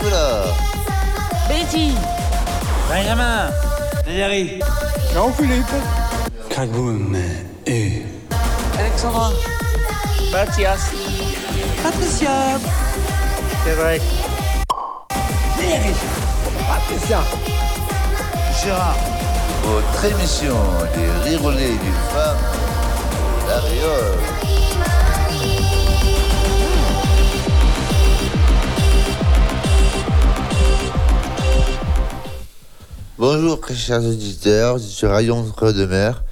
Nicolas. Betty. Benjamin. Valérie. Jean-Philippe. Craigboum et... Alexandra. Mathias. Patricia. Cédric. Valérie. Patricia. Gérard. Votre émission des rirolets du femme, la Riole. Bonjour chers auditeurs, je suis Rayon Creux de Mer.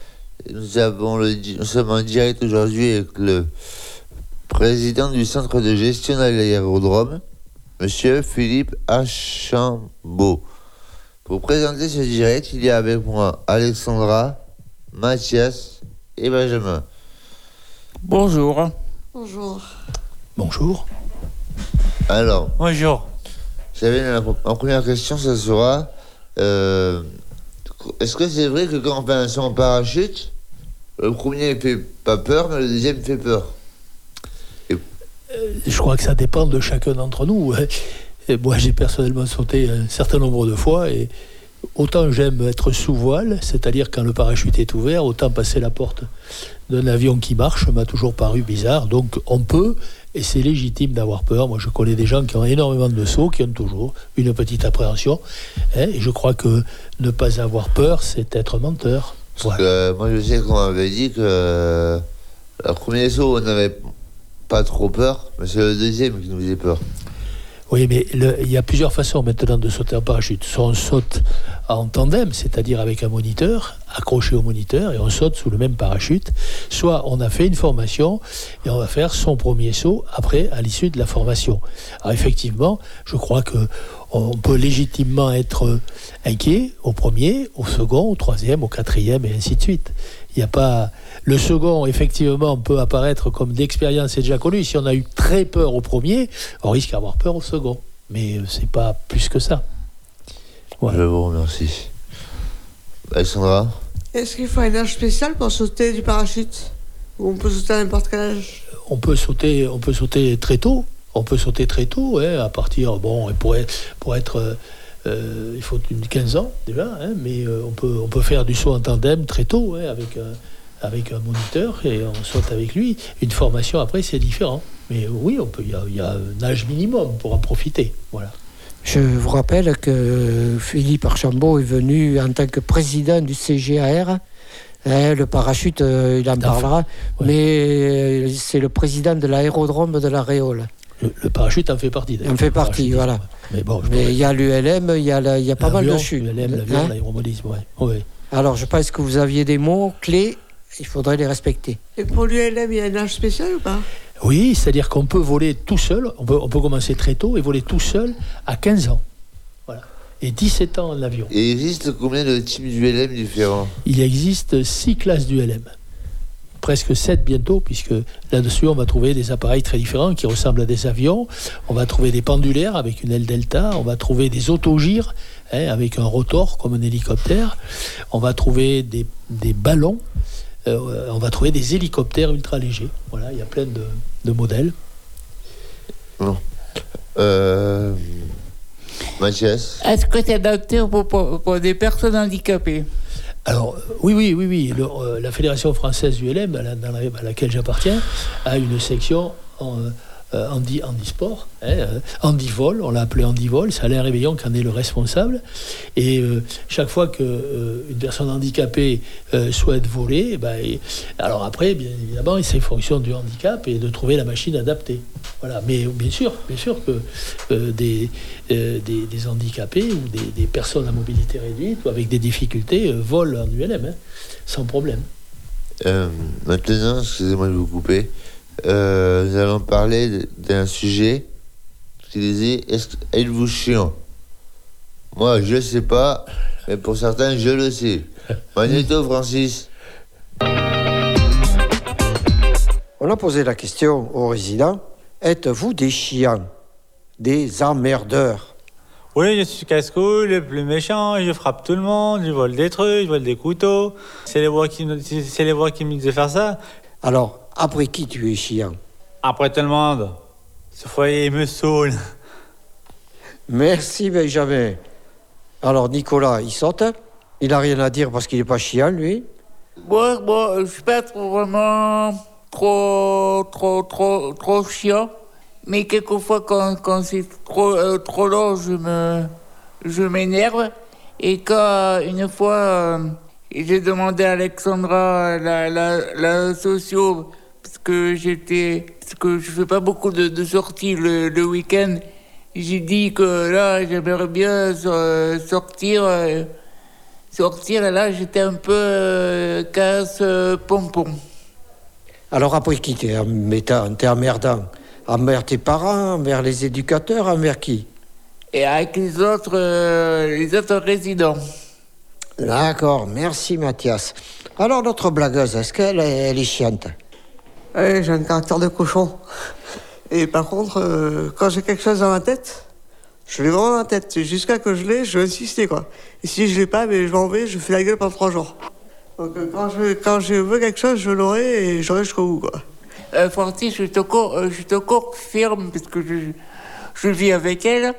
Nous, avons le, nous sommes en direct aujourd'hui avec le président du centre de gestion de l'aérodrome, Monsieur Philippe Achambeau. Pour présenter ce direct, il y a avec moi Alexandra, Mathias et Benjamin. Bonjour. Bonjour. Bonjour. Alors, Bonjour. j'avais la, ma première question, ça sera euh, est-ce que c'est vrai que quand on fait un saut parachute, le premier fait pas peur, mais le deuxième fait peur Je crois que ça dépend de chacun d'entre nous. hein. Moi, j'ai personnellement sauté un certain nombre de fois et autant j'aime être sous voile, c'est-à-dire quand le parachute est ouvert, autant passer la porte d'un avion qui marche m'a toujours paru bizarre. Donc on peut, et c'est légitime d'avoir peur. Moi, je connais des gens qui ont énormément de sauts, qui ont toujours une petite appréhension. hein, et je crois que ne pas avoir peur, c'est être menteur. Parce Voilà. que euh, moi, je sais qu'on m'avait dit que euh, le premier saut, on n'avait pas trop peur, mais c'est le deuxième qui nous faisait peur. Oui, mais il y a plusieurs façons maintenant de sauter en parachute. Soit on saute en tandem, c'est-à-dire avec un moniteur, accroché au moniteur, et on saute sous le même parachute. Soit on a fait une formation et on va faire son premier saut après, à l'issue de la formation. Alors effectivement, je crois que on peut légitimement être inquiet au premier, au second, au troisième, au quatrième, et ainsi de suite. Il a pas. Le second, effectivement, peut apparaître comme d'expérience et déjà connu. Si on a eu très peur au premier, on risque d'avoir peur au second. Mais euh, c'est pas plus que ça. Voilà. Je vous remercie. Alexandra Est-ce qu'il faut un âge spécial pour sauter du parachute? Ou on peut sauter à n'importe quel âge? On peut sauter, on peut sauter très tôt. On peut sauter très tôt, hein, à partir, bon, et pour être, pour être euh, il faut une 15 ans déjà, hein, mais euh, on, peut, on peut faire du saut en tandem très tôt, hein, avec, un, avec un moniteur, et on saute avec lui. Une formation après, c'est différent. Mais oui, on peut, il y a, il y a un âge minimum pour en profiter. Voilà. Je vous rappelle que Philippe Archambault est venu en tant que président du CGAR. Hein, le parachute, euh, il en parlera. ouais. Mais c'est le président de l'aérodrome de la Réole. Le, le parachute en fait partie. d'ailleurs. En fait partie, voilà. Mais bon, je Mais pourrais- il y a l'ULM, il y a, la- il y a pas mal de chutes. l'ULM, l'avion, Hein l'aéromobilisme, ouais. Ouais. Alors je pense que vous aviez des mots clés, il faudrait les respecter. Et pour l'ULM, il y a un âge spécial ou pas? Oui, c'est-à-dire qu'on peut voler tout seul, on peut, on peut commencer très tôt et voler tout seul à 15 ans. Voilà. Et 17 ans en avion. Et il existe combien de types d'ULM différents? Il existe 6 classes du LM. Presque 7 bientôt, puisque là-dessus, on va trouver des appareils très différents qui ressemblent à des avions. On va trouver des pendulaires avec une aile delta. On va trouver des autogires hein, avec un rotor comme un hélicoptère. On va trouver des, des ballons. Euh, on va trouver des hélicoptères ultra légers. Voilà, il y a plein de, de modèles. euh, Mathias Est-ce que c'est adapté pour, pour- pour des personnes handicapées? Alors, euh, oui, oui, oui, oui. Euh, la Fédération française du LM, à, laquelle j'appartiens, a une section euh, handi, handisport, hein, euh, handivol, on l'a appelé handivol, c'est Alain Réveillon qui en est le responsable. Et euh, chaque fois qu'une personne handicapée euh, souhaite voler, ben, alors après, bien évidemment, c'est fonction du handicap et de trouver la machine adaptée. Mais bien sûr, bien sûr que euh, des, euh, handicapés ou des, personnes à mobilité réduite ou avec des difficultés euh, volent en ULM, hein, sans problème. Euh, maintenant, excusez-moi de vous couper, euh, nous allons parler d'un sujet qui disait êtes-vous chiant? Moi, je sais pas, mais pour certains, je le sais. Magneto, Francis. On a posé la question aux résidents, êtes-vous des chiens, des emmerdeurs? Oui, je suis casse-couille, le plus méchant, je frappe tout le monde, je vole des trucs, je vole des couteaux. C'est les voix qui, c'est les voix qui me disaient faire ça. Alors, après qui tu es chiant? Après tout le monde. Ce foyer me saoule. Merci Benjamin. Alors Nicolas, il saute. Il a rien à dire parce qu'il n'est pas chiant, lui. Moi, moi, je suis pas trop vraiment trop, trop, trop, trop chiant. Mais quelquefois, quand, quand c'est trop, euh, trop long, je me, je m'énerve. Et quand, une fois, euh, j'ai demandé à Alexandra, la, la, la socio, que j'étais, parce que je fais pas beaucoup de, de sorties le, le week-end, j'ai dit que là, j'aimerais bien sortir. euh, sortir et là j'étais un peu euh, casse euh, pompon. Alors après qui t'es emmerdant? Envers tes parents, envers les éducateurs, envers qui? Et avec les autres, euh, les autres résidents. D'accord, merci Mathias. Alors notre blagueuse, est-ce qu'elle est, elle est chiante? Ouais, j'ai un caractère de cochon. Et par contre, euh, quand j'ai quelque chose dans ma tête, je l'ai vraiment dans la tête. Jusqu'à que je l'ai, je vais insister, quoi. Et si je l'ai pas, mais je m'en vais, je fais la gueule pendant trois jours. Donc euh, quand je, veux quelque chose, je l'aurai et j'aurai jusqu'au bout, quoi. Euh, je te, je te confirme, parce que je, vis avec elle.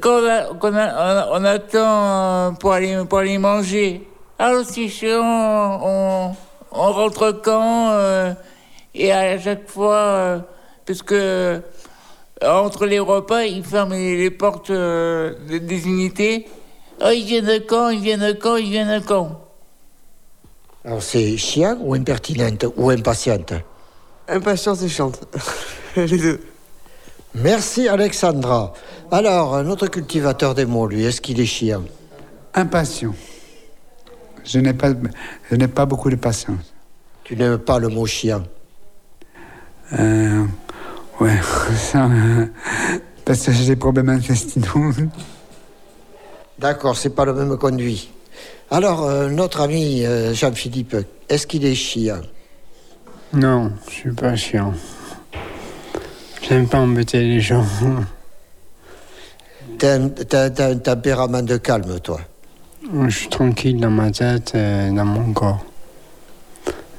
Quand on, a- quand attend pour aller, manger, alors c'est chiant, on, rentre quand Et à chaque fois, euh, parce que euh, entre les repas, ils ferment les, portes euh, des- unités. Oh, ils viennent quand Ils viennent quand Ils viennent quand? Alors c'est chiant ou impertinente ou impatiente? Impatiente et chiante. les deux. Merci Alexandra. Alors, notre cultivateur des mots, lui, est-ce qu'il est chiant? Impatient. Je n'ai pas, je n'ai pas beaucoup de patience. Tu n'aimes pas le mot chiant? Euh, ouais, ça, euh, parce que j'ai des problèmes intestinaux. D'accord, c'est pas le même conduit. Alors, euh, notre ami euh, Jean-Philippe, est-ce qu'il est chiant? Non, je suis pas chiant. J'aime pas embêter les gens. T'as un, t'as- t'as un tempérament de calme, toi. Je suis tranquille dans ma tête et dans mon corps.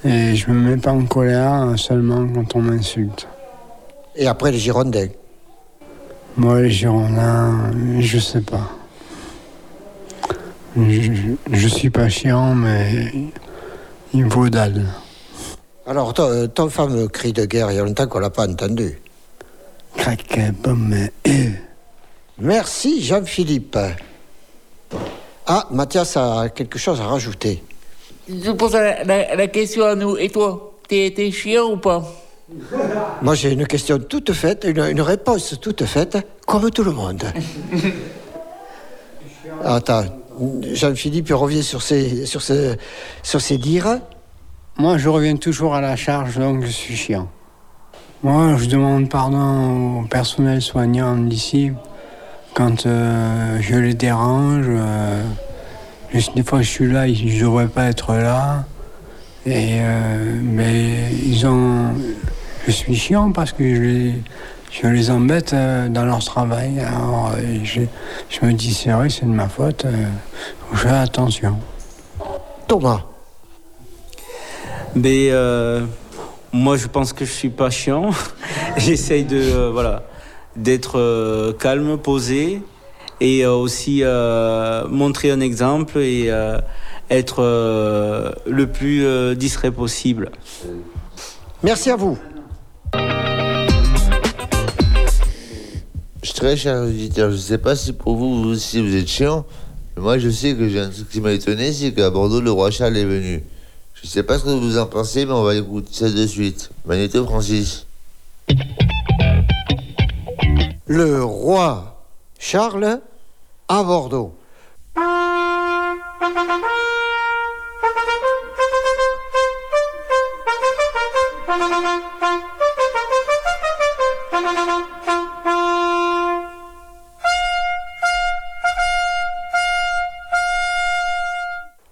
Et je me mets pas en colère seulement quand on m'insulte. Et après, les Girondins? Moi, les Girondins, je sais pas. Je, je- je suis pas chiant, mais il vaut dalle. Alors, ton, ton fameux cri de guerre, il y a longtemps qu'on l'a pas entendu. Crac, pomme, et... Merci Jean-Philippe. Ah, Mathias a quelque chose à rajouter. Je pose la, la- la question à nous. Et toi T'es t'es chiant ou pas? Moi, j'ai une question toute faite, une, une réponse toute faite, comme tout le monde. Attends, Jean-Philippe revient sur ses, sur ses, sur ses dires. Moi, je reviens toujours à la charge, donc je suis chiant. Moi, je demande pardon au personnel soignant d'ici quand euh, je les dérange. euh, des fois, je suis là, je ne devrais pas être là. Et, euh, mais ils ont. Je suis chiant parce que je les, je les embête euh, dans leur travail. Alors, euh, je, je me dis, c'est vrai, c'est de ma faute. euh, je fais attention. Thomas, Mais euh, moi, je pense que je suis pas chiant. J'essaye de euh, voilà d'être euh, calme, posé, et euh, aussi euh, montrer un exemple et euh, être euh, le plus euh, distrait possible. merci à vous. Je suis très cher auditeur, je sais pas si pour vous, vous aussi, vous êtes chiant. Mais moi, je sais que j'ai un truc qui m'a étonné, c'est qu'à Bordeaux, le roi Charles est venu. Je sais pas ce que vous en pensez, mais on va écouter ça de suite. Magnéto Francis. Le roi Charles à Bordeaux.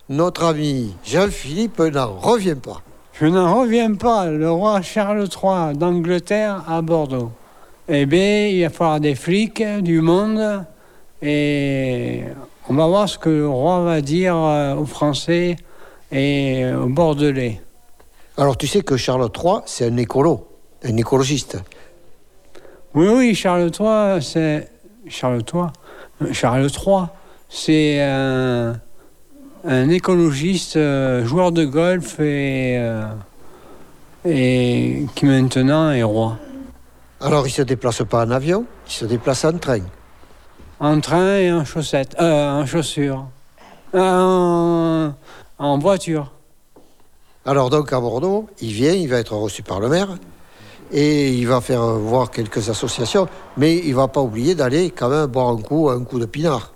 Notre ami Jean-Philippe n'en revient pas. Je n'en reviens pas, le roi Charles III d'Angleterre à Bordeaux. Eh bien, il va falloir des flics, du monde, et on va voir ce que le roi va dire euh, aux Français et aux Bordelais. Alors tu sais que Charles III, c'est un écolo, un écologiste. Oui, oui, Charles III, c'est, Charles III. Charles III, c'est un, un écologiste, euh, joueur de golf et, euh, et qui maintenant est roi. Alors il se déplace pas en avion, il se déplace en train. En train et en chaussettes, euh, en chaussures, en, en voiture. Alors donc à Bordeaux, il vient, il va être reçu par le maire et il va faire voir quelques associations, mais il va pas oublier d'aller quand même boire un coup, un coup de pinard.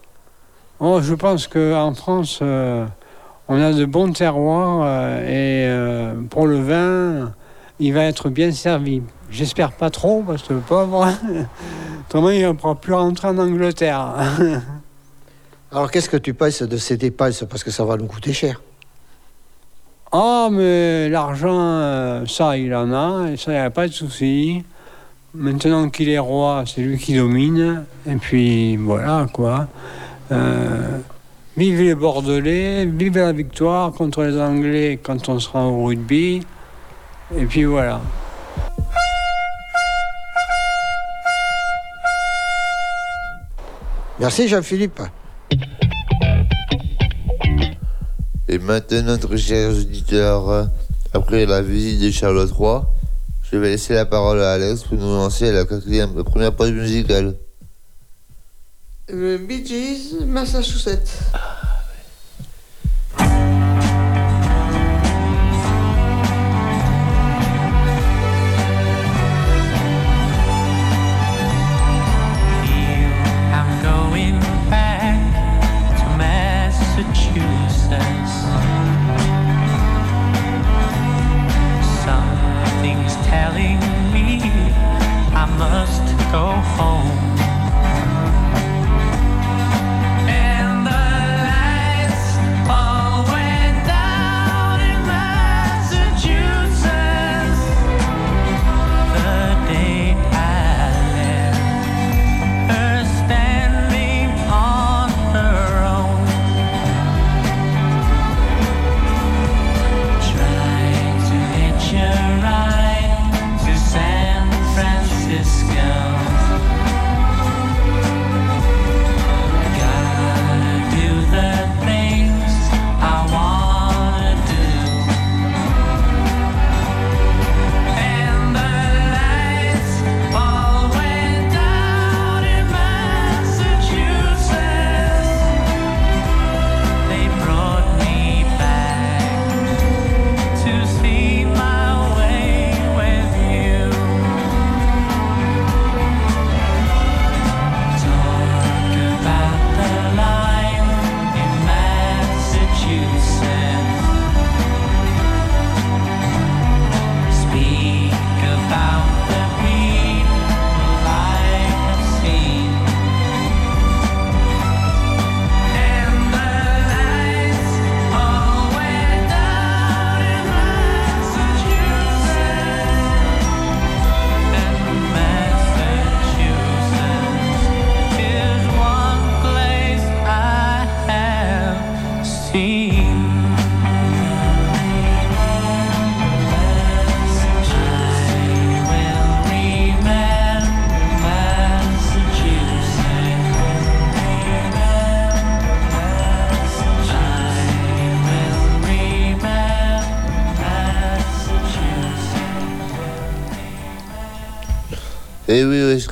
Oh, je pense qu'en France, euh, on a de bons terroirs euh, et euh, pour le vin, il va être bien servi. J'espère pas trop parce que le pauvre, autrement il ne pourra plus rentrer en Angleterre. Alors qu'est-ce que tu penses de ces dépenses? Parce que ça va nous coûter cher. Ah, mais l'argent, euh, ça, il en a, et ça, il n'y a pas de souci. Maintenant qu'il est roi, c'est lui qui domine. Et puis, voilà, quoi. Euh, vive les Bordelais, vive la victoire contre les Anglais quand on sera au rugby. Et puis voilà. Merci Jean-Philippe. Et maintenant, très chers auditeurs, après la visite de Charles III, je vais laisser la parole à Alex pour nous lancer à la quatrième, la première pause musicale. Le Bee Gees, Massachusetts.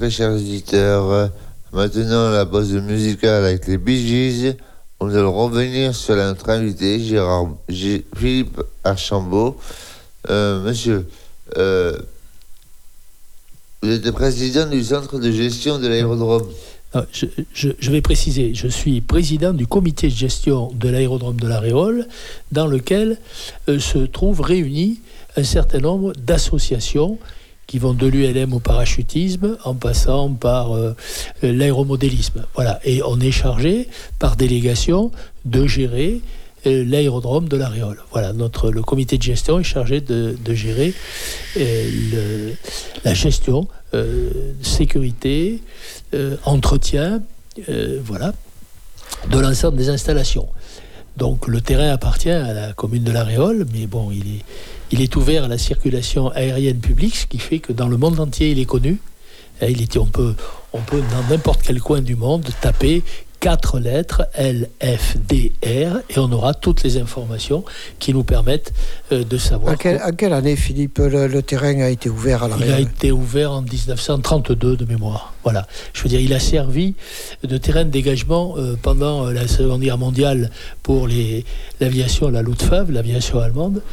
Chers auditeurs, euh, maintenant la pause musicale avec les Bee Gees. On va revenir sur notre invité, Gérard, Philippe Archambault. Euh, monsieur, euh, vous êtes président du centre de gestion de l'aérodrome. Ah, Je, vais préciser, je suis président du comité de gestion de l'aérodrome de la Réole, dans lequel euh, se trouvent réunis un certain nombre d'associations qui vont de l'ULM au parachutisme en passant par euh, l'aéromodélisme. Voilà. Et on est chargé par délégation de gérer euh, l'aérodrome de la Réole. Voilà, notre, le comité de gestion est chargé de, gérer euh, la gestion, sécurité, entretien, voilà, de l'ensemble des installations. Donc le terrain appartient à la commune de La Réole, mais bon, il est, il est ouvert à la circulation aérienne publique, ce qui fait que dans le monde entier, il est connu. Et il était, on, peut, on peut dans n'importe quel coin du monde taper quatre lettres L, F, D, R et on aura toutes les informations qui nous permettent euh, de savoir. En quelle, année, Philippe, le, le terrain a été ouvert à Il a été ouvert en 1932 de mémoire. Voilà. Je veux dire, il a servi de terrain de dégagement euh, pendant euh, la Seconde Guerre mondiale pour l'aviation, la Luftwaffe, l'aviation allemande.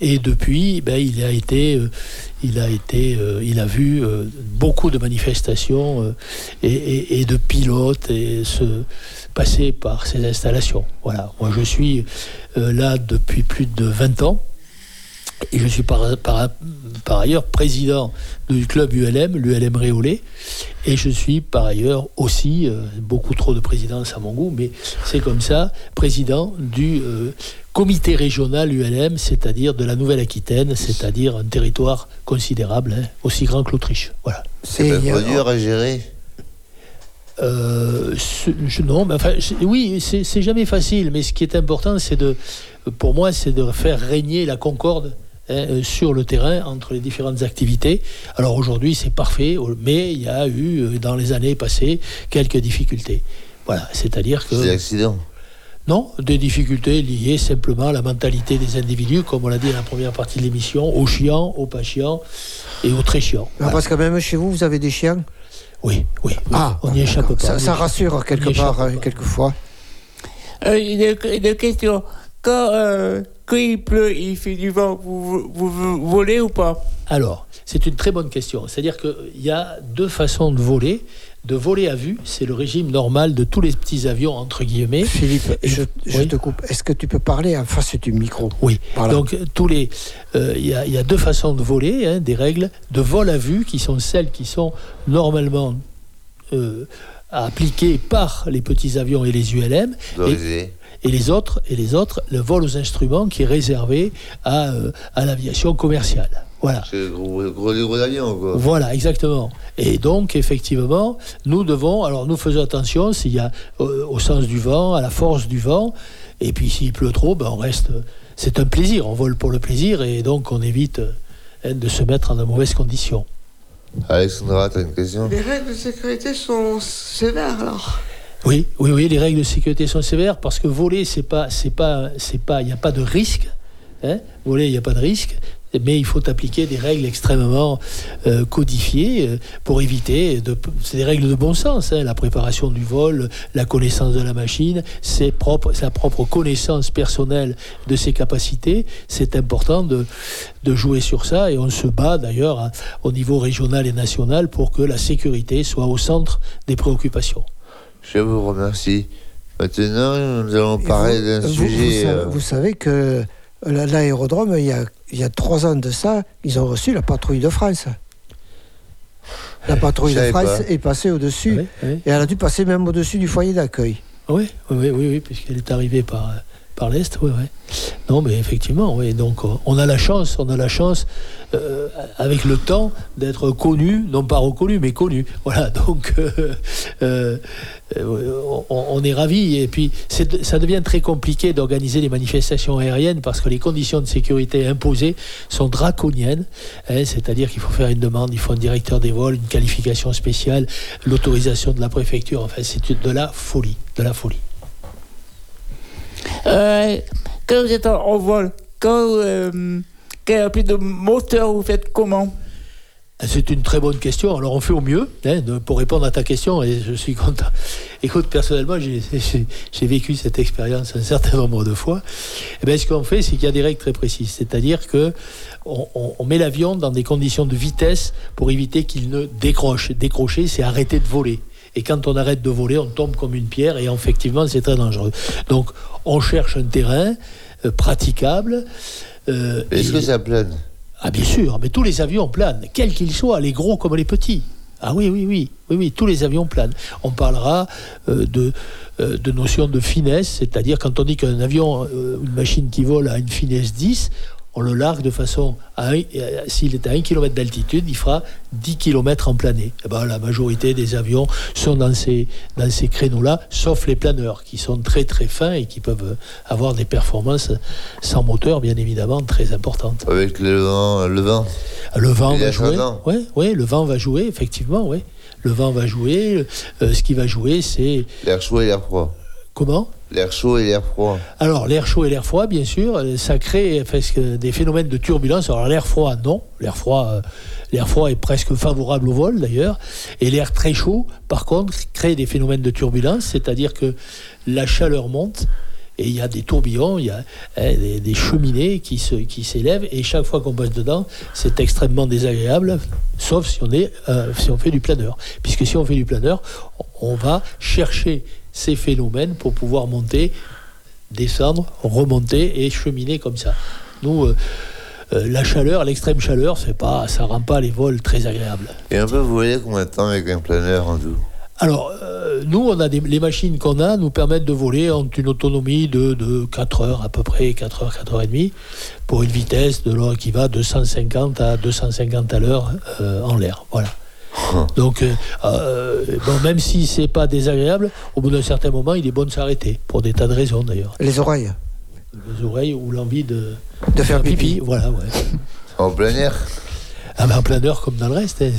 Et depuis, ben, il a été, euh, il a été, il a vu beaucoup de manifestations et, de pilotes se passer par ces installations. Voilà. Moi, je suis là depuis plus de 20 ans. Et je suis par, par- par ailleurs président du club ULM, l'ULM Réolé. Et je suis par ailleurs aussi, euh, beaucoup trop de présidence à mon goût, mais c'est comme ça, président du euh, comité régional ULM, c'est-à-dire de la Nouvelle-Aquitaine, c'est-à-dire un territoire considérable, hein, aussi grand que l'Autriche. Voilà. C'est trop dur à gérer. Euh, ce- je- non, mais enfin, je- oui, c'est c'est jamais facile, mais ce qui est important, c'est de, pour moi, c'est de faire régner la concorde hein, euh, sur le terrain entre les différentes activités. Alors aujourd'hui, c'est parfait, mais il y a eu, euh, dans les années passées, quelques difficultés. Voilà, c'est-à-dire que. Des accidents? Non, des difficultés liées simplement à la mentalité des individus, comme on l'a dit dans la première partie de l'émission, aux chiants, aux pas chiants et aux très chiants. Ah, Parce que même chez vous, vous avez des chiens? Oui, oui. Ah, on n'y échappe pas. Ça, rassure quelque part, hein, quelquefois. Euh, une, une question. Quand, euh, quand il pleut, il fait du vent, vous, vous, vous volez ou pas? Alors, c'est une très bonne question. C'est-à-dire qu'il y a deux façons de voler. De voler à vue, c'est le régime normal de tous les petits avions, entre guillemets. Philippe, je, je Oui. te coupe. Est-ce que tu peux parler en face du micro? Oui. Voilà. Donc, tous les, euh, il y, a- il y a deux façons de voler, hein, des règles de vol à vue qui sont celles qui sont normalement euh, appliquées par les petits avions et les ULM. Autorisé. Et les autres, et les autres, le vol aux instruments qui est réservé à, euh, à l'aviation commerciale. Voilà. C'est le gros, avion, quoi. Voilà, exactement. Et donc, effectivement, nous devons, alors nous faisons attention s'il y a euh, au sens du vent, à la force du vent, et puis s'il pleut trop, ben on reste. C'est un plaisir, on vole pour le plaisir, et donc on évite euh, hein, de se mettre en de mauvaises conditions. Alexandra, t'as une question? Les règles de sécurité sont sévères alors. Oui, oui, oui, les règles de sécurité sont sévères parce que voler, c'est pas, c'est pas, c'est pas, il n'y a pas de risque. Hein voler, il n'y a pas de risque, mais il faut appliquer des règles extrêmement euh, codifiées euh, pour éviter. De, c'est des règles de bon sens. hein, la préparation du vol, la connaissance de la machine, sa propre connaissance personnelle de ses capacités. C'est important de, de jouer sur ça et on se bat d'ailleurs hein, au niveau régional et national pour que la sécurité soit au centre des préoccupations. Je vous remercie. Maintenant, nous allons Et parler vous- d'un vous- sujet. Vous, euh, vous savez que la- l'aérodrome, il y, a, il y a trois ans de ça, ils ont reçu la patrouille de France. La patrouille de France pas. est passée au-dessus. Oui, oui. Et elle a dû passer même au-dessus du foyer d'accueil. Oui, oui, oui, oui, oui, puisqu'elle est arrivée par, par l'Est, oui, oui. Non, mais effectivement, oui. Donc, euh, on a la chance, on a la chance, euh, avec le temps, d'être connu, non pas reconnu, mais connu. Voilà, donc, euh, on, est ravis. Et puis, ça devient très compliqué d'organiser les manifestations aériennes parce que les conditions de sécurité imposées sont draconiennes. hein, C'est-à-dire qu'il faut faire une demande, il faut un directeur des vols, une qualification spéciale, l'autorisation de la préfecture. Enfin, c'est de la folie, de la folie. Euh, Quand vous êtes en, vol, quand, euh, il y a plus de moteur, vous faites comment? C'est une très bonne question. Alors on fait au mieux hein, pour répondre à ta question et je suis content. Écoute, personnellement, j'ai- vécu cette expérience un certain nombre de fois. Et bien, ce qu'on fait, c'est qu'il y a des règles très précises. C'est-à-dire que on, on- on met l'avion dans des conditions de vitesse pour éviter qu'il ne décroche. Décrocher, c'est arrêter de voler. Et quand on arrête de voler, on tombe comme une pierre et effectivement, c'est très dangereux. Donc, on cherche un terrain euh, praticable. euh, Est-ce que ça plane? Ah bien sûr, mais tous les avions planent, quels qu'ils soient, les gros comme les petits. Ah oui, oui, oui, oui, oui, tous les avions planent. On parlera euh, de, euh, de notion de finesse, c'est-à-dire quand on dit qu'un avion, euh, une machine qui vole à une finesse 10, on le largue de façon à s'il est à 1 km d'altitude, il fera 10 km en plané. Eh ben, la majorité des avions sont dans ces, dans ces créneaux-là, sauf les planeurs, qui sont très très fins et qui peuvent avoir des performances sans moteur, bien évidemment, très importantes. Avec le vent, le vent. Le vent va jouer. Oui, ouais, le vent va jouer, effectivement, oui. le vent va jouer. Euh, ce qui va jouer, c'est L'air chaud et l'air froid. comment? L'air chaud et l'air froid. Alors, l'air chaud et l'air froid, bien sûr, euh, ça crée que- des phénomènes de turbulence. Alors, l'air froid, non. L'air froid, euh, l'air froid est presque favorable au vol, d'ailleurs. Et l'air très chaud, par contre, crée des phénomènes de turbulence, c'est-à-dire que la chaleur monte. Et il y a des tourbillons, il y a hein, des, cheminées qui s'élèvent, et chaque fois qu'on passe dedans, c'est extrêmement désagréable, sauf si on, est, euh, si on fait du planeur. Puisque si on fait du planeur, on va chercher ces phénomènes pour pouvoir monter descendre, remonter et cheminer comme ça. Nous, euh, euh, la chaleur, l'extrême chaleur, c'est pas, ça rend pas les vols très agréables. Et on peut voler combien de temps avec un planeur en tout Alors, euh, nous, on a des, les machines qu'on a nous permettent de voler en une autonomie de, de 4 heures à peu près, 4 heures, 4 heures et demie, pour une vitesse de qui va de 150 à 250 à l'heure euh, en l'air. Voilà. Donc, euh, euh, bon, même si c'est pas désagréable, au bout d'un certain moment, il est bon de s'arrêter, pour des tas de raisons d'ailleurs. Les oreilles. Les oreilles ou l'envie de, De faire pipi. Voilà, ouais. En plein air Ah ben en plein heure comme dans le reste. hein,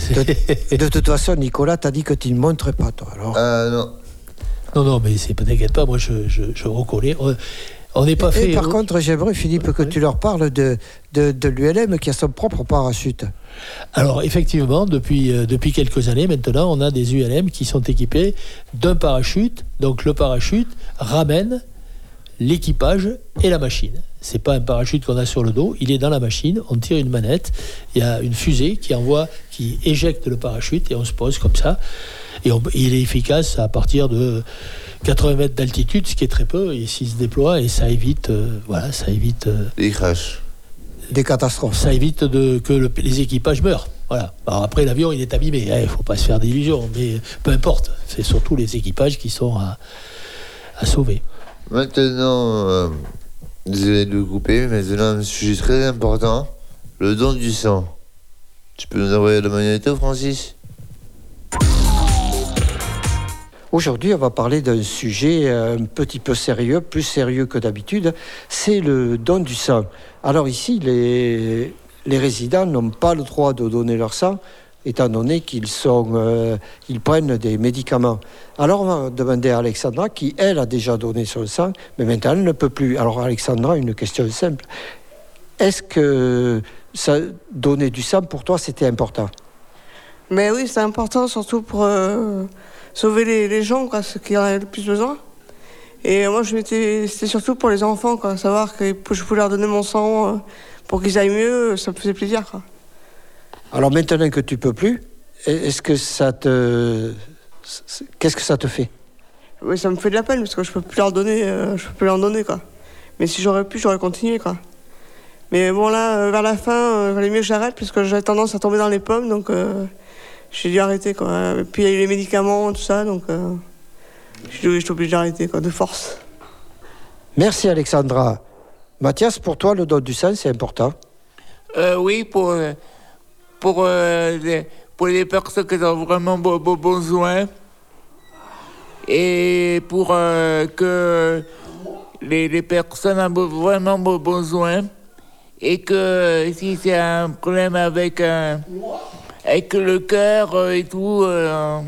De toute façon, Nicolas t'a dit que tu ne montres pas, toi. Alors. Ah non. Non, non, mais c'est t'inquiète pas, moi je, je, je reconnais. On- n'est pas Et fait. par contre, j'aimerais, Philippe, que tu leur parles de, de, de l'ULM qui a son propre parachute. Alors effectivement, depuis, euh, depuis quelques années maintenant, on a des ULM qui sont équipés d'un parachute. Donc le parachute ramène l'équipage et la machine. C'est pas un parachute qu'on a sur le dos, il est dans la machine, on tire une manette, il y a une fusée qui envoie, qui éjecte le parachute et on se pose comme ça. Et il est efficace à partir de 80 mètres d'altitude, ce qui est très peu, et s'il se déploie, et ça évite, euh, voilà, ça évite. euh. Des catastrophes. ça évite de, que le- les équipages meurent. Voilà. Alors après, l'avion, il est abîmé. Il ne faut pas se faire d'illusions. Mais peu importe. C'est surtout les équipages qui sont à, à sauver. Maintenant, euh, désolé de le couper, mais maintenant un sujet très important, le don du sang. Tu peux nous envoyer le magnéto, Francis? Aujourd'hui, on va parler d'un sujet euh, un petit peu sérieux, plus sérieux que d'habitude, c'est le don du sang. Alors ici, les, résidents n'ont pas le droit de donner leur sang, étant donné qu'ils euh, prennent des médicaments. Alors on va demander à Alexandra, qui elle a déjà donné son sang, mais maintenant elle ne peut plus. Alors Alexandra, une question simple. Est-ce que donner du sang pour toi, c'était important? Mais oui, c'est important, surtout pour euh, sauver les, les gens, quoi, ceux qui en avaient le plus besoin. Et moi, je m'étais, c'était surtout pour les enfants, quoi, savoir que je pouvais leur donner mon sang euh, pour qu'ils aillent mieux, ça me faisait plaisir, quoi. Alors maintenant que tu peux plus, est-ce que ça te... Qu'est-ce que ça te fait? Oui, ça me fait de la peine parce que je peux plus leur donner, euh, je peux plus leur donner, quoi. Mais si j'aurais pu, j'aurais continué, quoi. Mais bon, là, euh, vers la fin, il valait mieux que j'arrête parce que j'avais tendance à tomber dans les pommes, donc j'ai dû arrêter, quoi. Et puis il y a eu les médicaments, tout ça, donc euh, j'ai dû- j'étais obligé d'arrêter, quoi, de force. Merci Alexandra. Mathias, pour toi, le don du sang, c'est important. Euh, oui, pour, euh, pour, euh, les, pour les personnes qui ont vraiment be- be- besoin. Et pour euh, que les, les personnes ont vraiment be- besoin. Et que si c'est un problème avec, un- avec le cœur euh, et tout, euh,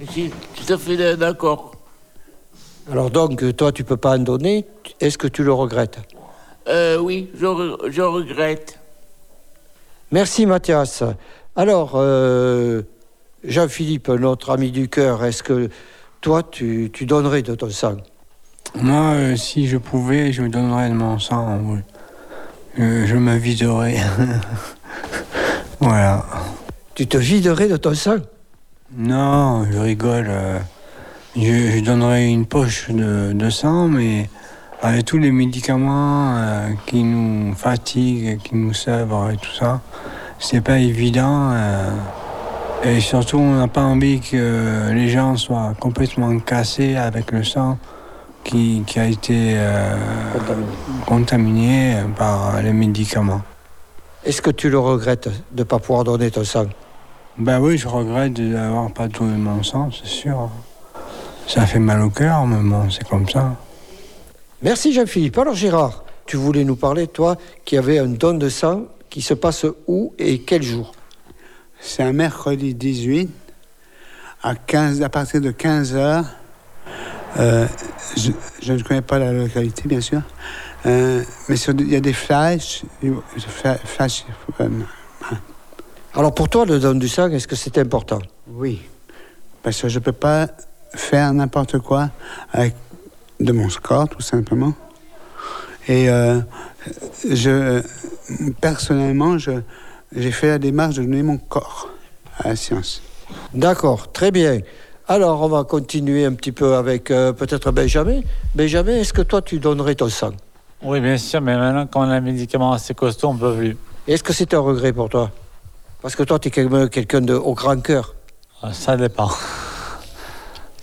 je suis tout à fait d'accord. Alors donc, euh, toi, tu peux pas en donner. Est-ce que tu le regrettes? Euh, oui, je, re- je regrette. Merci Mathias. Alors, euh, Jean-Philippe, notre ami du cœur, est-ce que toi, tu, tu donnerais de ton sang? Moi, euh, si je pouvais, je donnerais de mon sang. oui. Je, je me viderais. voilà. Tu te viderais de ton sang? Non, je rigole. Je, je donnerais une poche de, de sang, mais avec tous les médicaments euh, qui nous fatiguent, qui nous sèvrent et tout ça, c'est pas évident. euh, et surtout, on n'a pas envie que les gens soient complètement cassés avec le sang qui, qui a été euh, contaminé par les médicaments. Est-ce que tu le regrettes de ne pas pouvoir donner ton sang? Ben oui, je regrette de n'avoir pas donné mon sang, c'est sûr. Ça fait mal au cœur, mais bon, c'est comme ça. Merci Jean-Philippe. Alors Gérard, tu voulais nous parler, toi, qui avait un don de sang qui se passe où et quel jour? C'est un mercredi 18 à, 15, à partir de 15 heures. euh, je, je ne connais pas la localité, bien sûr. Euh, mais il y a des flashs. fla- Flash, euh, Alors pour toi, le don du sang, est-ce que c'est important? Oui. Parce que je ne peux pas faire n'importe quoi avec de mon score, tout simplement. Et euh, je, personnellement, je- j'ai fait la démarche de donner mon corps à la science. D'accord, très bien. Alors, on va continuer un petit peu avec euh, peut-être Benjamin. Benjamin, est-ce que toi, tu donnerais ton sang? Oui, bien sûr, mais maintenant, quand on a un médicament assez costaud, on ne peut plus. Est-ce que c'est un regret pour toi? Parce que toi, tu es quand même quelqu'un de au grand cœur. Ah, Ça dépend.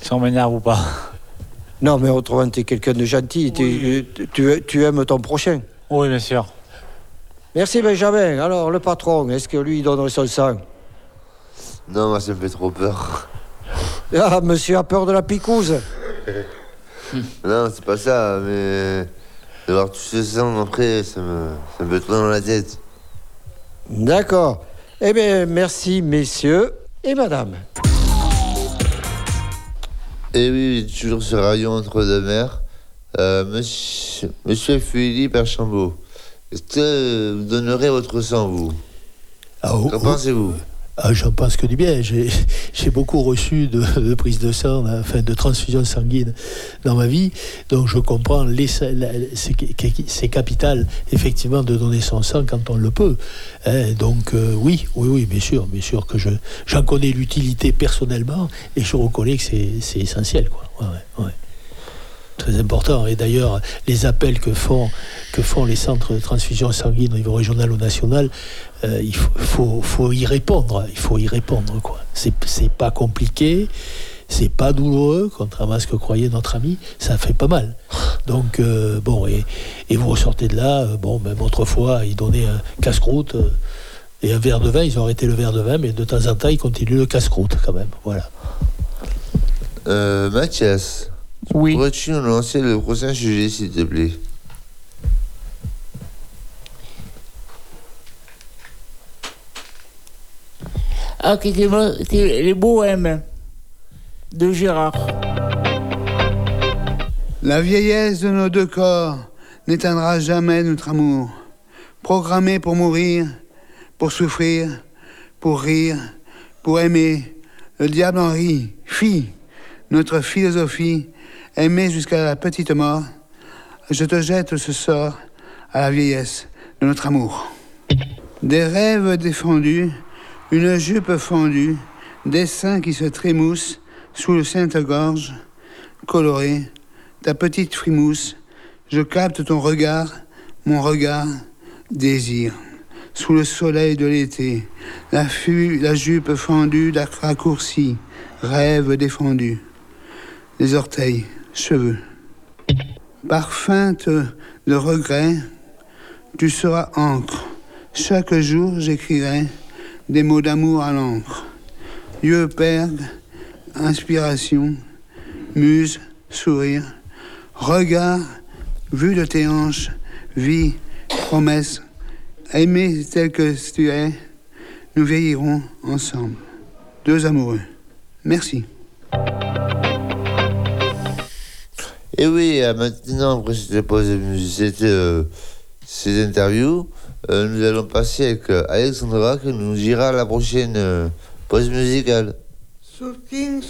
Si on m'énerve ou pas. Non, mais autrement, tu es quelqu'un de gentil. Tu, tu- tu aimes ton prochain. Oui, bien sûr. Merci Benjamin. Alors, le patron, est-ce que lui, il donnerait son sang? Non, moi, ça me fait trop peur. Ah, monsieur a peur de la picouse. Non, c'est pas ça, mais de voir tout ce sang après, ça me, ça me trop dans la tête. D'accord. Eh bien, merci, messieurs et madame. Et oui, toujours ce rayon entre deux mers. Euh, monsieur, monsieur Philippe Archambault, est-ce que vous donnerez votre sang, vous? Ah, oh, Qu'en oh. pensez-vous? Ah, J'en pense que du bien. J'ai beaucoup reçu de, de prises de sang, là, enfin de transfusions sanguines dans ma vie. Donc je comprends, c'est capital, effectivement, de donner son sang quand on le peut. Hein, donc euh, oui, oui, oui, bien sûr, bien sûr que je j'en connais l'utilité personnellement et je reconnais que c'est essentiel. Quoi. Ouais, ouais. Très important. Et d'ailleurs, les appels que font, que font les centres de transfusion sanguine au niveau régional ou national, euh, il faut, faut, faut y répondre. Il faut y répondre. quoi. C'est pas compliqué, c'est pas douloureux, contrairement à ce que croyait notre ami. Ça fait pas mal. Donc, euh, bon, et, et vous ressortez de là. euh, bon, même autrefois, ils donnaient un casse-croûte et un verre de vin. Ils ont arrêté le verre de vin, mais de temps en temps, ils continuent le casse-croûte quand même. Voilà. Mathias, Oui. pourrais-tu nous lancer le prochain sujet, s'il te plaît? Ah, ok, c'est bon, c'est les bohèmes de Gérard. La vieillesse de nos deux corps n'éteindra jamais notre amour. Programmé pour mourir, pour souffrir, pour rire, pour aimer, le diable en rit. Fille, notre philosophie, aimer jusqu'à la petite mort, je te jette ce sort à la vieillesse de notre amour. Des rêves défendus, une jupe fendue, des seins qui se trémoussent sous le sainte-gorge, coloré, ta petite frimousse, je capte ton regard, mon regard, désir. Sous le soleil de l'été, la, la jupe fendue, la raccourcie, rêve défendu. Les orteils, cheveux. Parfumte de regret, tu seras encre. Chaque jour, j'écrirai des mots d'amour à l'encre. Yeux pergue, inspiration, muse, sourire, regard, vue de tes hanches, vie, promesse, aimer tel que tu es, nous vieillirons ensemble. Deux amoureux. Merci. Et oui, euh, maintenant, après cette pause de musique, cette, euh, ces interviews, euh, nous allons passer avec euh, Alexandra qui nous dira la prochaine euh, pause musicale. Shooting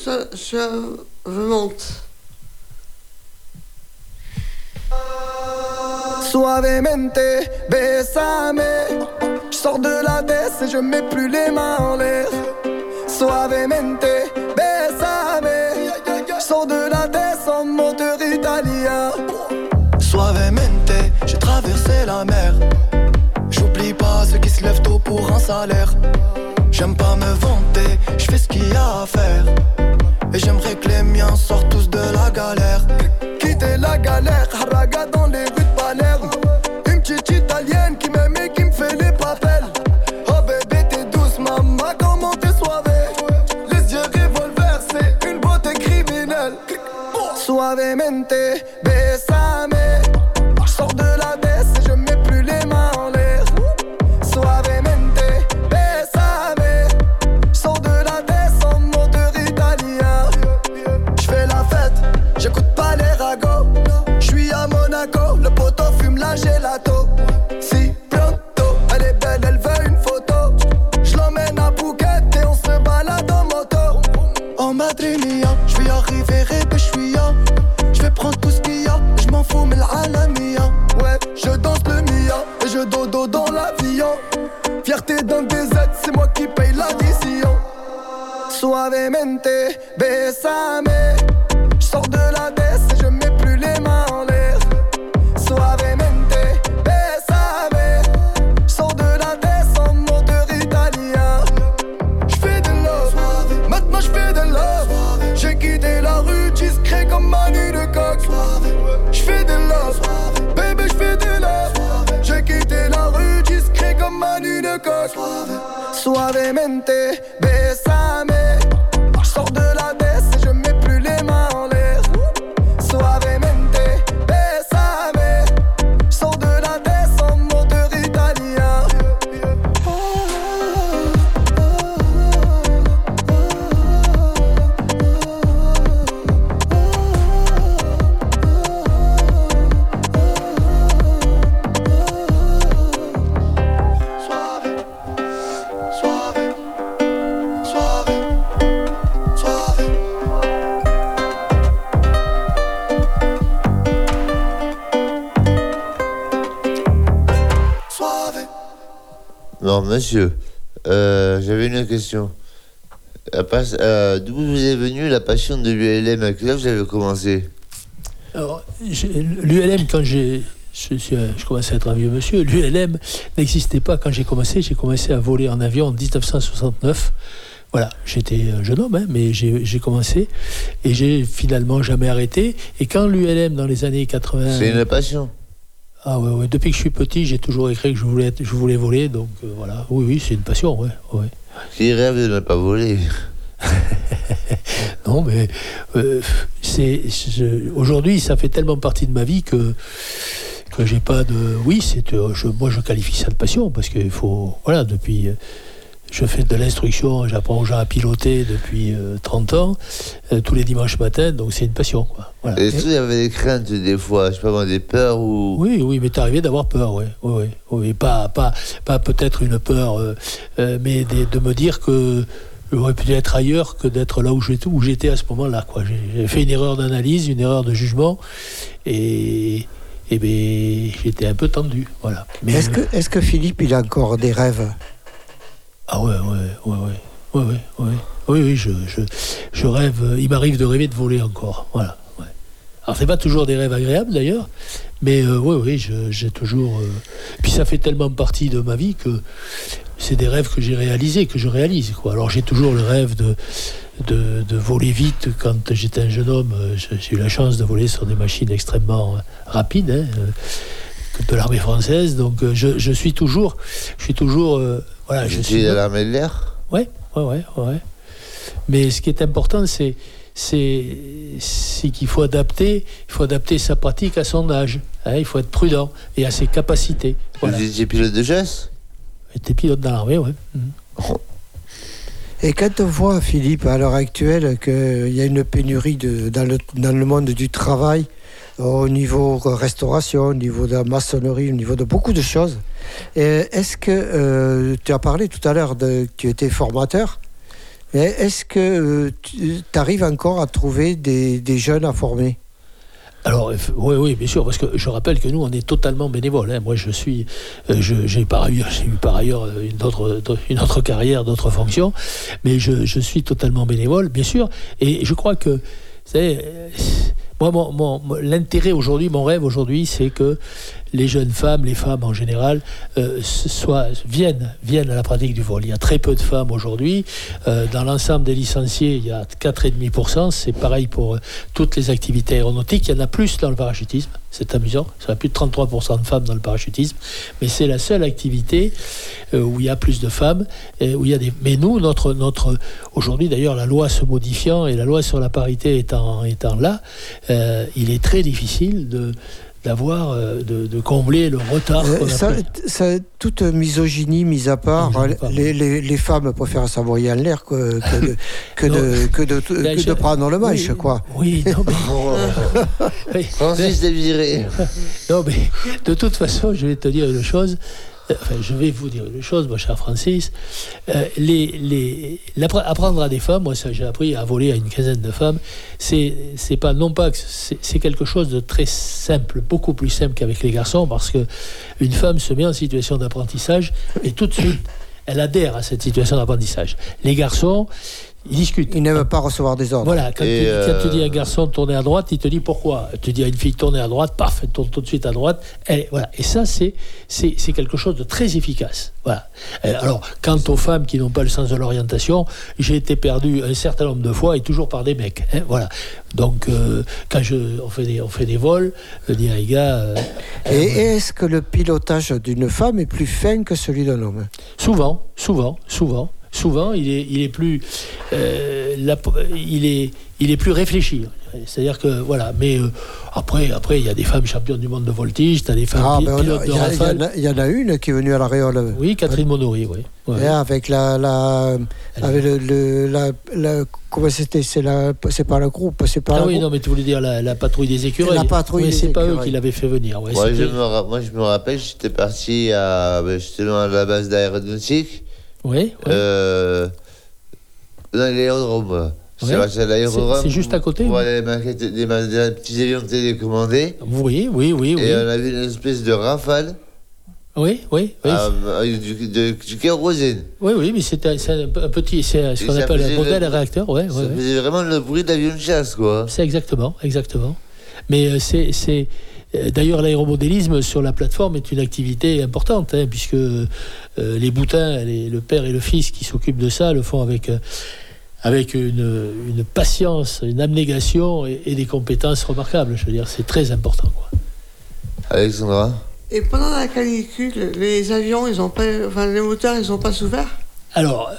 monte. Suavemente, besame. Je sors de la baisse et je mets plus les mains en l'air. Suavemente, besame. Pour un salaire. J'aime pas me vanter, je fais ce qu'il y a à faire. Et j'aimerais que les miens sortent tous de la galère. Quitter la galère, haraga dans les rues de Palerme. Une petite italienne qui m'aime et qui me fait les papels. Oh bébé, t'es douce, maman, comment t'es soivée? Les yeux revolver, c'est une beauté criminelle. Suavemente, passion de l'ULM À quel âge vous avez commencé Alors, l'ULM, quand j'ai. Je, suis un- je commençais à être un vieux monsieur. L'ULM n'existait pas quand j'ai commencé. J'ai commencé à voler en avion en 1969. Voilà, j'étais un jeune homme, hein, mais j'ai commencé et j'ai finalement jamais arrêté. Et quand l'ULM, dans les années 80. C'est une passion. Ah ouais, ouais, depuis que je suis petit, j'ai toujours écrit que je voulais, être- je voulais voler. Donc euh, voilà, oui, oui, c'est une passion, ouais. ouais. Qui rêve de ne pas voler? Non, mais euh, c'est aujourd'hui, ça fait tellement partie de ma vie que que j'ai pas de. Oui, c'est euh, je, moi je qualifie ça de passion parce qu'il faut voilà depuis. euh, Je fais de l'instruction, j'apprends aux gens à piloter depuis euh, 30 ans, euh, tous les dimanches matins, donc c'est une passion. Quoi. Voilà. Est-ce que vous avez des craintes des fois Je sais pas des peurs ou. Oui, oui, mais t'es arrivé d'avoir peur, oui. oui, oui, oui. Pas, pas, pas peut-être une peur, mais des- de me dire que j'aurais pu être ailleurs que d'être là où j'étais, où j'étais à ce moment-là. quoi. J'ai fait une erreur d'analyse, une erreur de jugement, et, et ben, j'étais un peu tendu. Voilà. Mais, Est-ce que, est que Philippe, il a encore des rêves? Ah ouais, ouais, ouais, ouais. Ouais, ouais, ouais. Oui, oui, je, je, je rêve. euh, Il m'arrive de rêver de voler encore. Voilà. ouais. Alors, c'est pas toujours des rêves agréables d'ailleurs, mais euh, oui, oui, je- j'ai toujours. euh, Puis ça fait tellement partie de ma vie que c'est des rêves que j'ai réalisés, que je réalise. Quoi. Alors, j'ai toujours le rêve de, de, de voler vite. Quand j'étais un jeune homme, euh, j'ai eu la chance de voler sur des machines extrêmement euh, rapides. hein, euh, de l'armée française, donc je, je suis toujours, je suis toujours, euh, voilà, je suis à l'armée de l'air? Ouais, ouais, ouais, ouais. Mais ce qui est important, c'est c'est c'est qu'il faut adapter, il faut adapter sa pratique à son âge. hein, il faut être prudent et à ses capacités. Voilà. Vous étiez pilote de chasse? J'étais pilote dans l'armée, ouais. Et quand on voit, Philippe, à l'heure actuelle, qu'il y a une pénurie de, dans, le, dans le monde du travail, au niveau restauration, au niveau de la maçonnerie, au niveau de beaucoup de choses, euh, est-ce que, euh, tu as parlé tout à l'heure tu étais formateur, est-ce que euh, tu arrives encore à trouver des, des jeunes à former? Alors, euh, oui, oui, bien sûr, parce que je rappelle que nous, on est totalement bénévoles. hein. Moi, je suis, euh, j'ai par ailleurs, j'ai eu par ailleurs euh, une autre, une autre carrière, d'autres fonctions, mais je, je suis totalement bénévole, bien sûr. Et je crois que, vous savez, moi, mon- mon- l'intérêt aujourd'hui, mon rêve aujourd'hui, c'est que les jeunes femmes, les femmes en général, euh, soient, viennent, viennent à la pratique du vol. Il y a très peu de femmes aujourd'hui. Euh, dans l'ensemble des licenciés, il y a 4,5%. C'est pareil pour euh, toutes les activités aéronautiques. Il y en a plus dans le parachutisme. C'est amusant. Il y a plus de 33% de femmes dans le parachutisme. Mais c'est la seule activité où il y a plus de femmes. où il y a des... Mais nous, notre, notre... aujourd'hui d'ailleurs, la loi se modifiant et la loi sur la parité étant, étant là, il est très difficile de d'avoir euh, de, de combler le retard Euh, ça, ça- toute misogynie mise à part, les, les- les femmes préfèrent s'envoyer en l'air que, que de, que de, que de, que Ben, de prendre le manche, oui, quoi. Oui, non, mais... Oui, Francis viré. Non, mais de toute façon, je vais te dire une chose. Euh, je vais vous dire une chose, mon cher Francis. Euh, les, apprendre à des femmes, moi, j'ai appris à voler à une quinzaine de femmes. C'est, pas, non pas que c'est quelque chose de très simple, beaucoup plus simple qu'avec les garçons, parce que une femme se met en situation d'apprentissage et tout de suite, elle adhère à cette situation d'apprentissage. Les garçons, ils discutent. Ils n'aiment pas recevoir des ordres. Voilà, quand, tu, quand tu dis à euh, un garçon de tourner à droite, il te dit pourquoi. Tu dis à une fille de tourner à droite, paf, elle tourne tout de suite à droite. Et, voilà. et ça, c'est, c'est, c'est quelque chose de très efficace. Voilà. Euh, Alors, quant aux femmes qui n'ont pas le sens de l'orientation, j'ai été perdu un certain nombre de fois et toujours par des mecs. hein, voilà. Donc, euh, quand je, on, fait des, on fait des vols, je dis à les gars. euh, Et est-ce que le pilotage d'une femme est plus fin que celui d'un homme? Souvent, souvent, souvent, souvent, il est, il est plus, euh, la- il est, il est plus réfléchi. C'est-à-dire que voilà, mais euh, après, après, il y a des femmes championnes du monde de voltige, tu as des femmes Ah, ben, a- pilotes il de il y rafale. a- il y en a une qui est venue à la Réole. Oui, Catherine Monory, oui. Ouais. Et avec la, la, avec le, le- la, la- comment c'était c'est la, c'est pas le groupe, c'est pas. Ah oui, groupe. non, mais tu voulais dire la, la patrouille des écureuils. La patrouille Mais des c'est pas eux qui l'avaient fait venir. ouais, Moi, je me, ra- moi, je me rappelle, j'étais parti à, justement à la base d'aéronautique. Oui, oui. Euh, dans l'aérodrome. C'est Ouais. juste à côté, des, petits avions télécommandés. Oui, oui, oui, oui. Et on avait une espèce de rafale Oui, oui, oui. à- avec du, de- du kérosène. Oui, oui, mais c'est un, petit, c'est ce qu'on appelle un modèle le- réacteur, ouais, Ça ouais, ouais. faisait vraiment le bruit d'avion de chasse, quoi. C'est exactement, exactement. Mais euh, c'est, euh, d'ailleurs l'aéromodélisme sur la plateforme est une activité importante, hein, puisque euh, les boutins, les- le père et le fils qui s'occupent de ça, le font avec euh, avec une, une patience, une abnégation et, et des compétences remarquables. Je veux dire, c'est très important. Quoi. Alexandra? Et pendant la canicule, les avions, ils ont pas, enfin, les moteurs, ils ont pas s'ouvert Alors,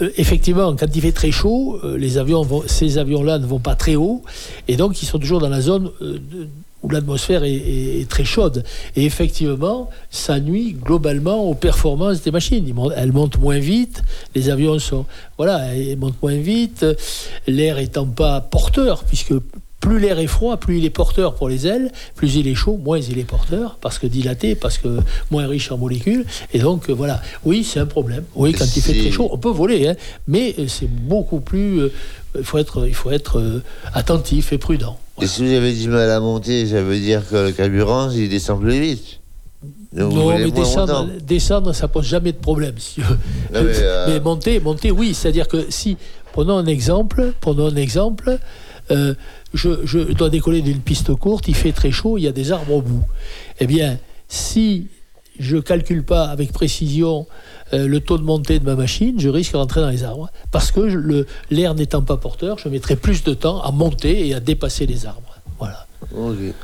euh, effectivement, quand il fait très chaud, euh, les avions vont- ces avions-là ne vont pas très haut, et donc ils sont toujours dans la zone euh, de- où l'atmosphère est, est- est très chaude. Et effectivement, ça nuit globalement aux performances des machines. Montent- elles montent moins vite, les avions sont... Voilà, ils montent moins vite, l'air étant pas porteur, puisque plus l'air est froid, plus il est porteur pour les ailes, plus il est chaud, moins il est porteur, parce que dilaté, parce que moins riche en molécules. Et donc, euh, voilà, oui, c'est un problème. Oui, quand il fait très chaud, on peut voler, hein, mais euh, c'est beaucoup plus... euh, il faut être, il faut être euh, attentif et prudent. Et si vous avez du mal à monter, ça veut dire que le carburant, il descend plus vite. Donc non, mais descendre, descendre, ça pose jamais de problème. si- Non, mais, euh, mais monter, monter, oui. C'est-à-dire que si, prenons un exemple, prenons un exemple, euh, je, je dois décoller d'une piste courte, il fait très chaud, il y a des arbres au bout. Eh bien, si je calcule pas avec précision euh, le taux de montée de ma machine, je risque de rentrer dans les arbres. Parce que l'air n'étant pas porteur, je mettrai plus de temps à monter et à dépasser les arbres. Voilà. Ok.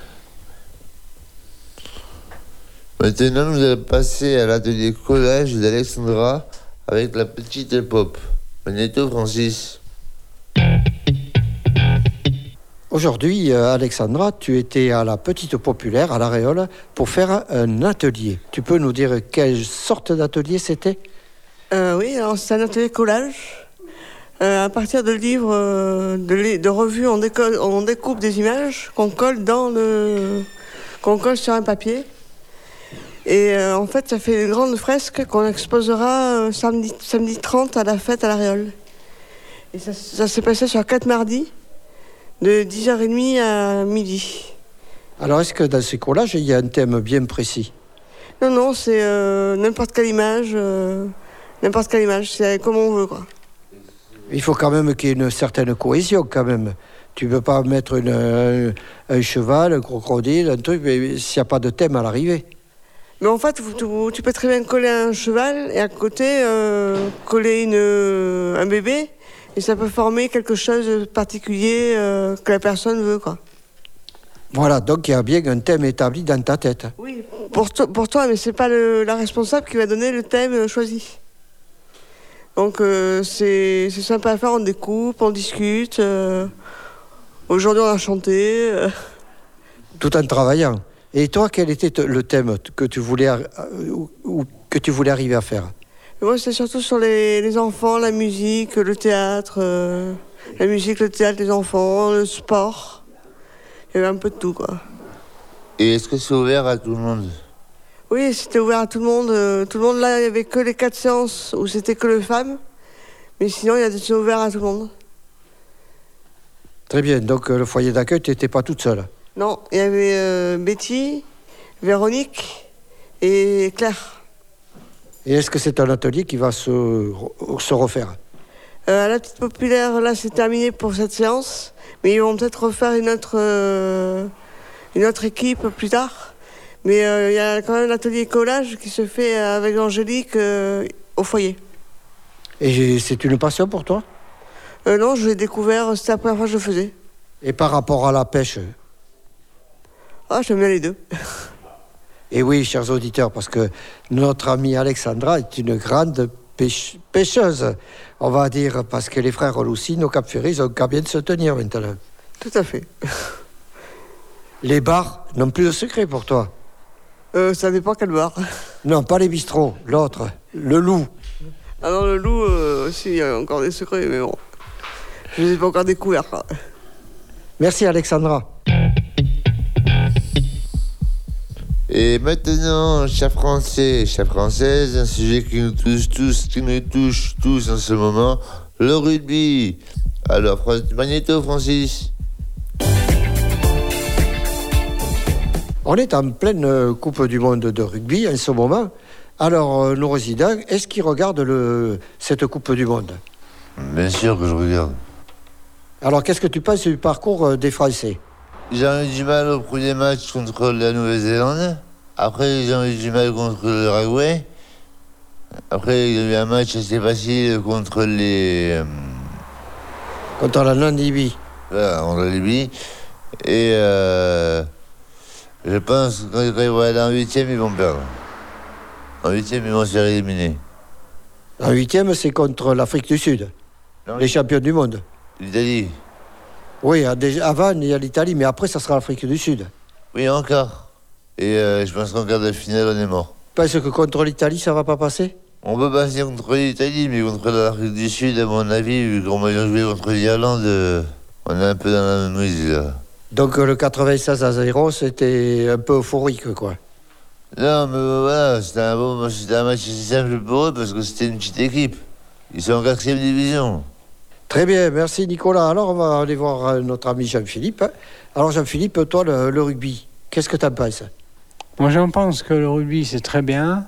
Maintenant, nous allons passer à l'atelier collage d'Alexandra avec la petite pop. Magneto Francis. Aujourd'hui, euh, Alexandra, tu étais à la Petite Populaire, à La Réole, pour faire un atelier. Tu peux nous dire quelle sorte d'atelier c'était? Euh, oui, c'est un atelier collage. Euh, à partir de livres, de, revues, on, découpe des images qu'on colle sur un papier. Et en fait, ça fait une grande fresque qu'on exposera samedi, samedi 30 à la fête à la Réole. Et ça, ça s'est passé sur quatre mardis, de 10h30 à midi. Alors, est-ce que dans ces collages, il y a un thème bien précis? Non, non, c'est euh, n'importe quelle image, euh, n'importe quelle image, c'est comme on veut, quoi. Il faut quand même qu'il y ait une certaine cohésion, quand même. Tu ne peux pas mettre une- un, un cheval, un crocodile, un truc, mais s'il n'y a pas de thème à l'arrivée. Mais en fait, tu, tu peux très bien coller un cheval et à côté euh, coller une, euh, un bébé et ça peut former quelque chose de particulier euh, que la personne veut, quoi. Voilà, donc il y a bien un thème établi dans ta tête. Oui. Pour, to- pour toi, mais c'est pas le- la responsable qui va donner le thème euh, choisi. Donc euh, c'est sympa à faire, on découpe, on discute. euh, Aujourd'hui, on a chanté. euh. tout en travaillant. Et toi, quel était le thème que tu voulais, ar- ou- ou que tu voulais arriver à faire? Moi, c'est surtout sur les, les enfants, la musique, le théâtre, euh, la musique, le théâtre, les enfants, le sport. Il y avait un peu de tout, quoi. Et est-ce que c'est ouvert à tout le monde? Oui, c'était ouvert à tout le monde. euh, tout le monde, là, il n'y avait que les quatre séances où c'était que les femmes. Mais sinon, il y a des ouvert à tout le monde. Très bien, donc euh, le foyer d'accueil, tu n'étais pas toute seule. Non, il y avait euh, Betty, Véronique et Claire. Et est-ce que c'est un atelier qui va se, se refaire? Euh, à la petite populaire, là, c'est terminé pour cette séance. Mais ils vont peut-être refaire une autre, euh, une autre équipe plus tard. Mais euh, il y a quand même l'atelier collage qui se fait avec Angélique euh, au foyer. Et c'est une passion pour toi? Non, je l'ai découvert, c'était la première fois que je le faisais. Et par rapport à la pêche? Ah, j'aime bien les deux. Et oui, chers auditeurs, parce que notre amie Alexandra est une grande pêche- pêcheuse, on va dire, parce que les frères aussi, nos cap ils ont qu'à bien se tenir maintenant. Tout à fait. Les bars n'ont plus de secret pour toi Euh, ça dépend quel bar. Non, pas les bistrots, l'autre, le loup. Ah non, le loup, euh, aussi, il y a encore des secrets, mais bon. Je les ai pas encore découverts. Merci Alexandra. Et maintenant, chers Français, chers Françaises, un sujet qui nous touche tous, qui nous touche tous en ce moment, le rugby. Alors, Magnéto, Francis On est en pleine euh, Coupe du Monde de rugby en ce moment. Alors, euh, nos résidents, est-ce qu'ils regardent le, cette Coupe du Monde? Bien sûr que je regarde. Alors, qu'est-ce que tu penses du parcours euh, des Français? Ils ont eu du mal au premier match contre la Nouvelle-Zélande. Après, ils ont eu du mal contre le Paraguay. Après, il y a eu un match assez facile contre les. euh, Contre la Namibie. Voilà, contre la Libye. Et euh, je pense que quand ils vont aller en huitième, ils vont perdre. En huitième, ils vont se faire éliminer. En huitième, c'est contre l'Afrique du Sud, Non, les champions du monde. L'Italie. Oui, avant, il y a l'Italie, mais après, ça sera l'Afrique du Sud. Oui, encore. Et euh, je pense qu'en quart de finale, on est mort. Pense que contre l'Italie, ça va pas passer? On peut passer contre l'Italie, mais contre l'Afrique du Sud, à mon avis, vu qu'on va jouer contre l'Irlande, euh, on est un peu dans la mouise, là. Donc euh, le 96 à 0, c'était un peu euphorique, quoi. Non, mais voilà, c'était un, bon, un match assez simple pour eux parce que c'était une petite équipe. Ils sont en quatrième division. Très bien, merci Nicolas. Alors, on va aller voir euh, notre ami Jean-Philippe. Alors, Jean-Philippe, toi, le, le rugby, qu'est-ce que tu en penses? Moi, j'en pense que le rugby, c'est très bien.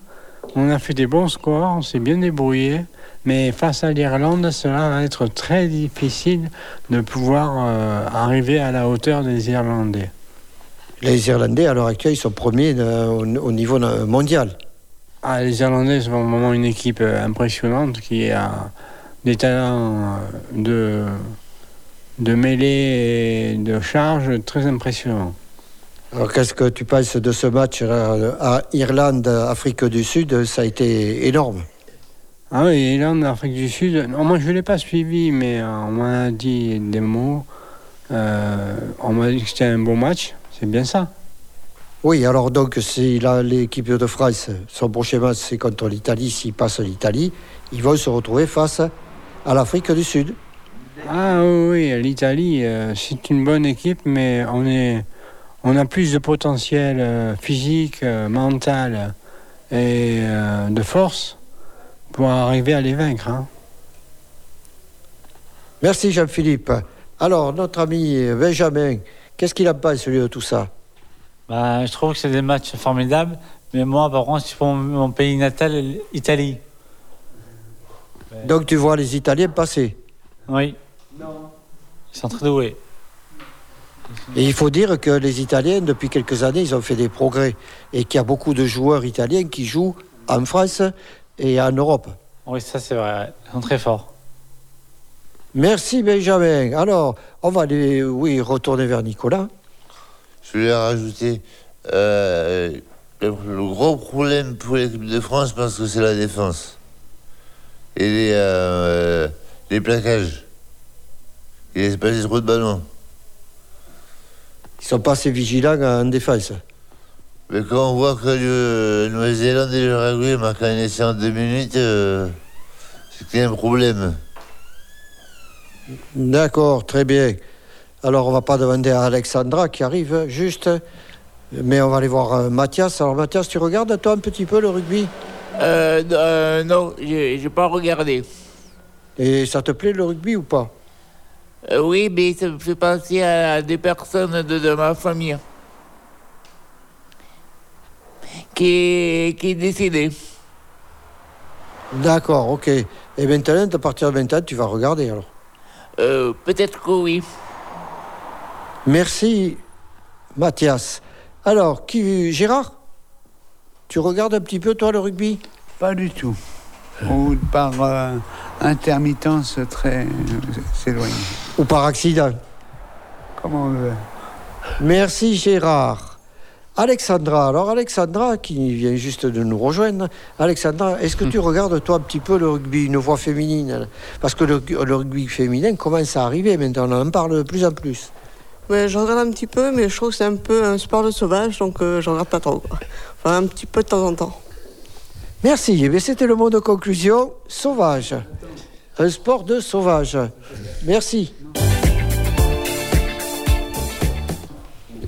On a fait des bons scores, on s'est bien débrouillé. Mais face à l'Irlande, cela va être très difficile de pouvoir euh, arriver à la hauteur des Irlandais. Les Irlandais, à l'heure actuelle, ils sont premiers euh, au, au niveau mondial. Ah, les Irlandais sont vraiment une équipe impressionnante qui a des talents euh, de, de mêlée et de charge très impressionnants. Alors, qu'est-ce que tu penses de ce match euh, à Irlande, Afrique du Sud? Ça a été énorme. Ah oui, Irlande, Afrique du Sud, non, moi je ne l'ai pas suivi, mais euh, on m'a dit des mots. Euh, on m'a dit que c'était un bon match, c'est bien ça. Oui, alors donc, si l'équipe de France, son prochain match, c'est contre l'Italie, s'ils passent l'Italie, ils vont se retrouver face à l'Afrique du Sud. Ah oui, oui, l'Italie, euh, c'est une bonne équipe, mais on, est, on a plus de potentiel euh, physique, euh, mental et euh, de force pour arriver à les vaincre. hein. Merci Jean-Philippe. Alors, notre ami Benjamin, qu'est-ce qu'il a pas celui de tout ça? Bah, je trouve que c'est des matchs formidables, mais moi, par contre, c'est pour mon, mon pays natal, l'Italie. Donc tu vois les Italiens passer. Oui. Ils sont très doués. Et il faut dire que les Italiens, depuis quelques années, ils ont fait des progrès. Et qu'il y a beaucoup de joueurs italiens qui jouent en France et en Europe. Oui, ça c'est vrai. Ils sont très forts. Merci Benjamin. Alors, on va aller, oui, retourner vers Nicolas. Je voulais rajouter euh, le, le gros problème pour l'équipe de France, je pense que c'est la défense. Et les, euh, les plaquages. Il laisse passer trop de ballons. Ils sont pas assez vigilants en défense. Mais quand on voit que le Nouvelle-Zélande et le Paraguay marquent un essai en deux minutes, euh, c'est qu'il y a un problème. D'accord, très bien. Alors, on va pas demander à Alexandra qui arrive juste, mais on va aller voir euh, Mathias. Alors, Mathias, tu regardes toi un petit peu le rugby? Euh, euh, non, j'ai pas regardé. Et ça te plaît le rugby ou pas? Euh, oui, mais ça me fait penser à des personnes de, de ma famille qui qui est décédée. D'accord, ok. Et maintenant, à partir de 20 ans, tu vas regarder alors? Euh, peut-être que oui. Merci, Mathias. Alors, qui, Gérard? Tu regardes un petit peu, toi, le rugby? Pas du tout. Ou par euh, intermittence très s'éloigner. Ou par accident? Comment on veut. Merci, Gérard. Alexandra, alors Alexandra qui vient juste de nous rejoindre. Alexandra, est-ce que tu regardes toi un petit peu le rugby, une voix féminine? Parce que le, le rugby féminin commence à arriver maintenant, on en parle de plus en plus. Ouais, je regarde un petit peu, mais je trouve que c'est un peu un sport de sauvage, donc euh, je regarde pas trop. Quoi. Enfin, un petit peu de temps en temps. Merci, Eh bien, c'était le mot de conclusion, sauvage. Un sport de sauvage. Merci.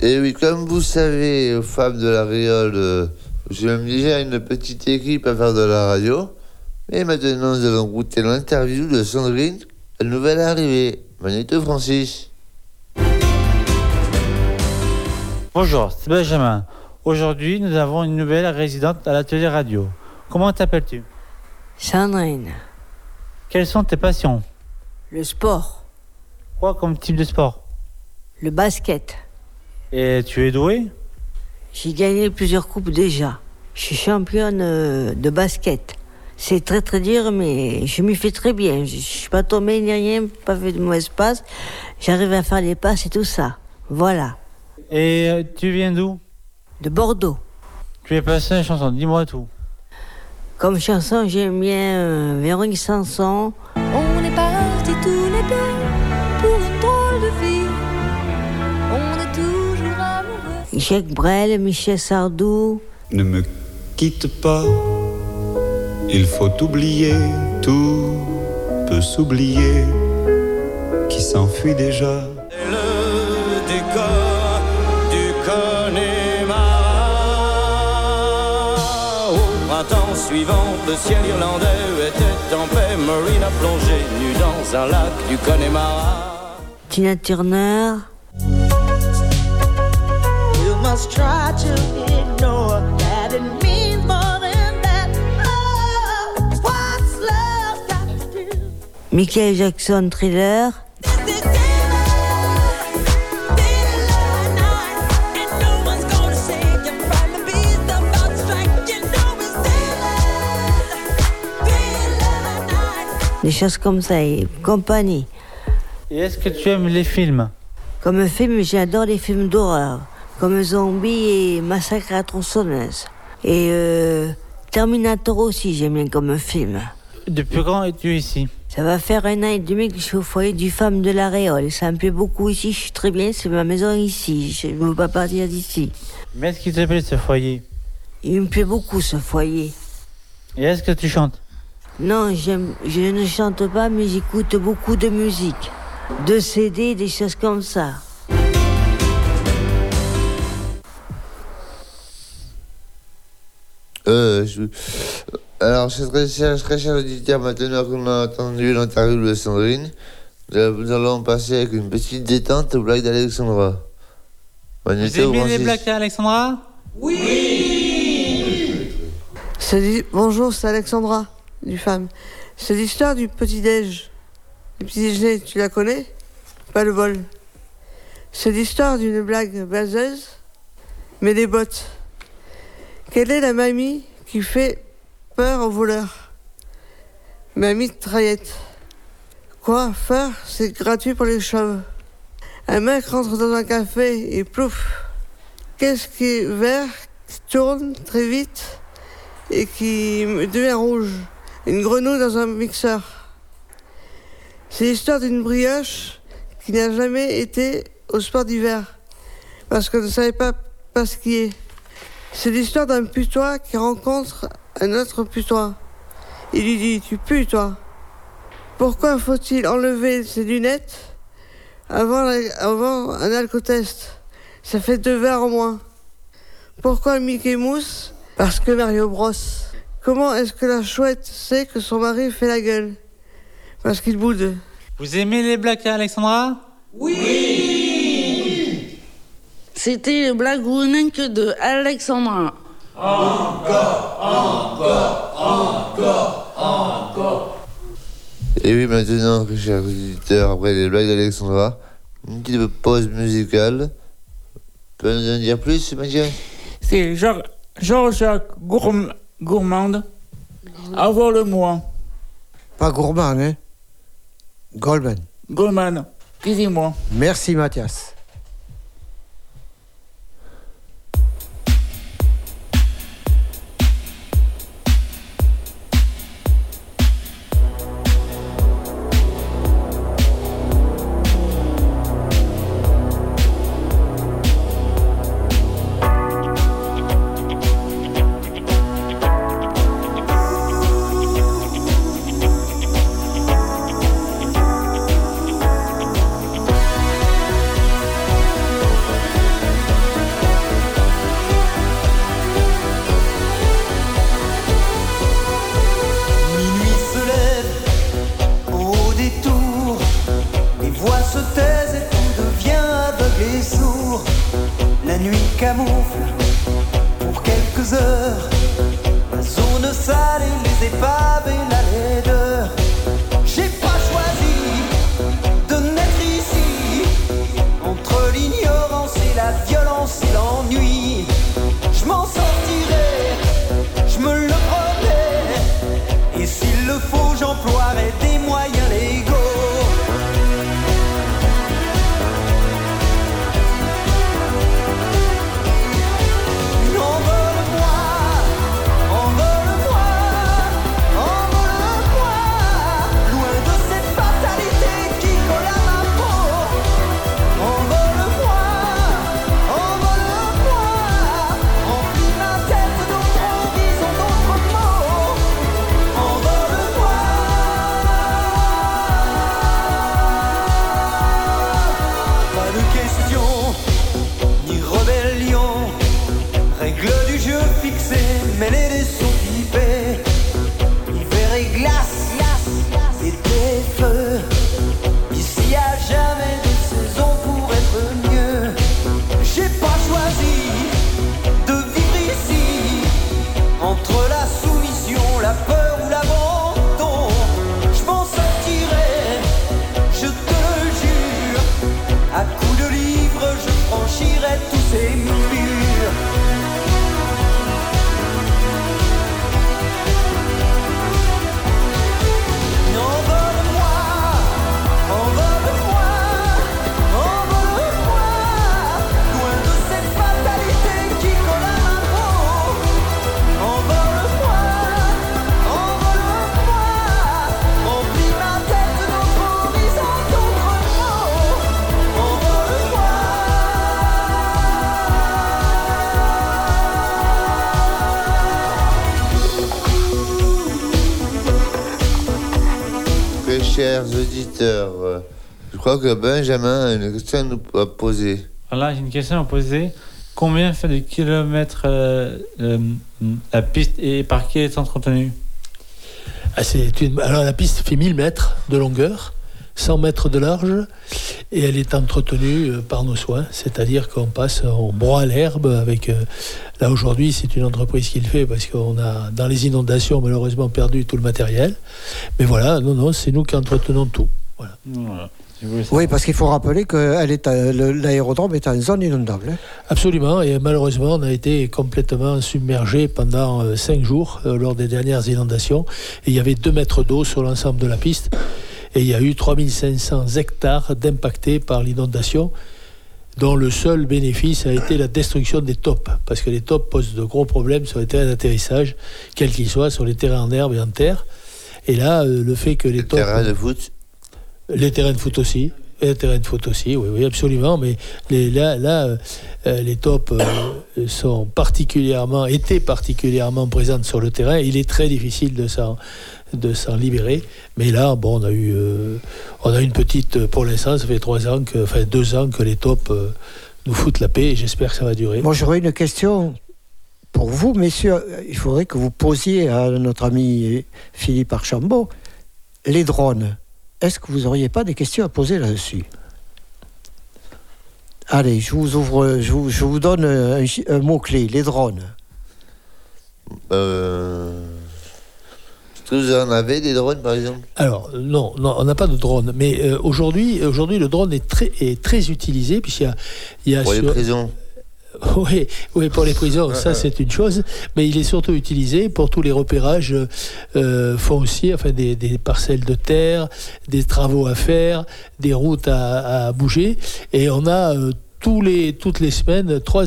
Et oui, comme vous savez, aux femmes de la Réole, j'ai même déjà une petite équipe à faire de la radio. Et maintenant, nous allons goûter l'interview de Sandrine, la nouvelle arrivée. Magneto Francis. Bonjour, c'est Benjamin. Aujourd'hui, nous avons une nouvelle résidente à l'atelier radio. Comment t'appelles-tu? Sandrine, Quelles sont tes passions? Le sport, Quoi comme type de sport? Le basket. Et tu es doué J'ai gagné plusieurs coupes déjà. Je suis championne euh, de basket. C'est très très dur, mais je m'y fais très bien. Je, je suis pas tombée ni rien, pas fait de mauvaise passe. J'arrive à faire les passes et tout ça. Voilà. Et euh, tu viens d'où? De Bordeaux. Tu es passé à une chanson, dis-moi tout. Comme chanson, j'aime bien euh, Véronique Sanson. On est partis tous les deux pour une drôle de vie. On est toujours amoureux. Jacques Brel, Michel Sardou. Ne me quitte pas, il faut oublier, tout peut s'oublier, qui s'enfuit déjà. Suivant, le ciel irlandais était en paix. Marine a plongé nue dans un lac du Connemara. Tina Turner. You must try to ignore that it means more than that. Oh, what's love got to do? Michael Jackson, Thriller. Des choses comme ça, et compagnie. Et est-ce que tu aimes les films? Comme film, j'adore les films d'horreur, comme Zombie et Massacre à tronçonneuse. Et euh, Terminator aussi, j'aime bien comme film. Depuis quand es-tu ici? Ça va faire un an et demi que je suis au foyer du femme de la Réole. Ça me plaît beaucoup ici, je suis très bien, c'est ma maison ici. Je ne veux pas partir d'ici. Mais est-ce qu'il te plaît ce foyer? Il me plaît beaucoup ce foyer. Et est-ce que tu chantes? Non, j'aime, je ne chante pas, mais j'écoute beaucoup de musique. De CD, des choses comme ça. Euh, je- Alors, c'est très cher, très cher auditeur, maintenant qu'on a entendu l'interview de Sandrine, nous allons passer avec une petite détente aux blagues d'Alexandra. Vous aimez les blagues Alexandra C'est l'hi- Bonjour, c'est Alexandra, C'est l'histoire du petit-déj. Le petit-déjeuner, tu la connais? Pas le bol. C'est l'histoire d'une blague baseuse, mais des bottes. Quelle est la mamie qui fait peur aux voleurs? Mamie de Traillette. Quoi Faire? C'est gratuit pour les chauves. Un mec rentre dans un café et plouf Qu'est-ce qui est vert, qui tourne très vite et qui devient rouge? Une grenouille dans un mixeur. C'est l'histoire d'une brioche qui n'a jamais été au sport d'hiver parce qu'elle ne savait pas, pas skier. C'est l'histoire d'un putois qui rencontre un autre putois. Il lui dit Tu pues, toi Pourquoi faut-il enlever ses lunettes avant, avant un alcotest? Ça fait deux verres en moins. Pourquoi Mickey Mouse? Parce que Mario Bros. Comment est-ce que la chouette sait que son mari fait la gueule? Parce qu'il boude. Vous aimez les blagues Alexandra? C'était le blague que de Alexandra. Encore, encore, encore, Encore. Et oui, maintenant, chers auditeurs, après les blagues d'Alexandra, une petite pause musicale. Tu peux nous en dire plus, Mathias C'est Gourm- Gourmand. Avoir le moi. Pas gourmand, hein Goldman. Gourmand. Excusez-moi. Merci Mathias. Que Benjamin a une question à poser. Alors là, j'ai une question à poser. Combien fait de kilomètres euh, euh, la piste et par qui est entretenue Ah, une- Alors la piste fait 1000 mètres de longueur, 100 mètres de large, et elle est entretenue euh, par nos soins, c'est-à-dire qu'on passe, on broie l'herbe avec... euh, Là aujourd'hui, c'est une entreprise qui le fait parce qu'on a, dans les inondations, malheureusement perdu tout le matériel. Mais voilà, non, non, c'est nous qui entretenons tout. Voilà. Oui, parce qu'il faut rappeler que le- l'aérodrome est en zone inondable. hein. Absolument, et malheureusement, on a été complètement submergé pendant euh, cinq jours euh, lors des dernières inondations. Et il y avait 2 mètres d'eau sur l'ensemble de la piste. Et il y a eu 3500 hectares d'impactés par l'inondation, dont le seul bénéfice a été la destruction des tops. Parce que les tops posent de gros problèmes sur les terrains d'atterrissage, quels qu'ils soient, sur les terrains en herbe et en terre. Et là, euh, le fait que les tops. terrains de foot Les terrains de foot aussi. Les terrains de foot aussi, oui, oui, absolument. Mais là, là euh, euh, les tops euh, sont particulièrement, étaient particulièrement présentes sur le terrain. Il est très difficile de s'en, de s'en libérer. Mais là, bon, on a eu, on a une petite, pour l'instant, ça fait trois ans, que, enfin deux ans que les tops nous foutent la paix. Et j'espère que ça va durer. Moi, j'aurais une question pour vous, messieurs. Il faudrait que vous posiez à notre ami Philippe Archambault les drones. Est-ce que vous n'auriez pas des questions à poser là-dessus? Allez, je vous ouvre, je vous, je vous donne un, mot-clé, les drones. Euh, Est-ce que vous en avez des drones, par exemple? Alors, euh, non, non, on n'a pas de drone. Mais euh, aujourd'hui, aujourd'hui, le drone est très, est très utilisé, puisqu'il y a. Il y a Pour les prisons. Oui, oui, pour les prisons, ça c'est une chose, mais il est surtout utilisé pour tous les repérages euh, fonciers, enfin des, des parcelles de terre, des travaux à faire, des routes à, à bouger, et on a euh, tous les, toutes les semaines trois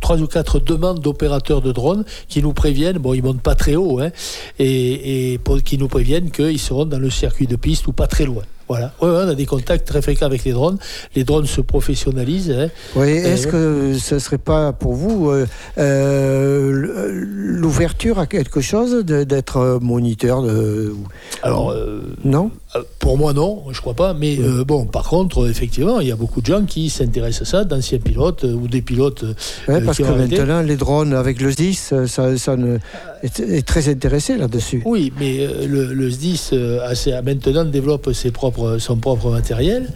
trois ou quatre demandes d'opérateurs de drones qui nous préviennent, bon ils montent pas très haut, hein, et, et pour- qui nous préviennent qu'ils seront dans le circuit de piste ou pas très loin. Voilà. Ouais, on a des contacts très fréquents avec les drones. Les drones se professionnalisent. hein. Oui, Euh, est-ce que ce ne serait pas pour vous euh, euh, l'ouverture à quelque chose d'être moniteur de... Alors, euh, non? Pour moi, non, je crois pas. Mais euh, bon, par contre, euh, effectivement, il y a beaucoup de gens qui s'intéressent à ça, d'anciens pilotes euh, ou des pilotes. euh, Ouais, parce qui que maintenant, les drones avec le 10, ça, ça ne- est, est très intéressé là-dessus. Oui, mais euh, le, le SDIS euh, a ses- a maintenant développe ses propres, son propre matériel.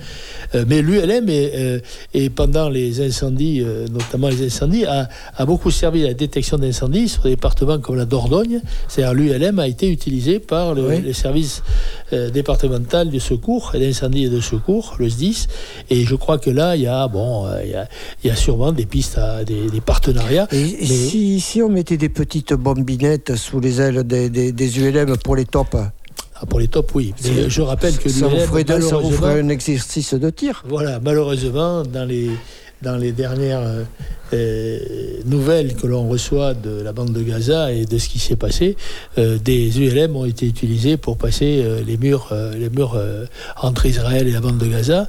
Euh, mais l'ULM, est, euh, et pendant les incendies, euh, notamment les incendies, a, a beaucoup servi à la détection d'incendies sur des départements comme la Dordogne. C'est-à-dire l'ULM a été utilisé par le, Oui. les services euh, départemental de secours, et d'incendie et de secours, le SDIS. Et je crois que là, il y a, bon, euh, il y a, il y a sûrement des pistes, à, des, des partenariats. Et, et si, si on mettait des petites bombinettes sous les ailes des, des- des ULM pour les tops? Ah, pour les tops, oui. Mais je rappelle que ça vous ça vous ferait un exercice de tir. Voilà, malheureusement, dans les, dans les dernières euh, euh, nouvelles que l'on reçoit de la bande de Gaza et de ce qui s'est passé, euh, des ULM ont été utilisés pour passer les murs, entre Israël et la bande de Gaza.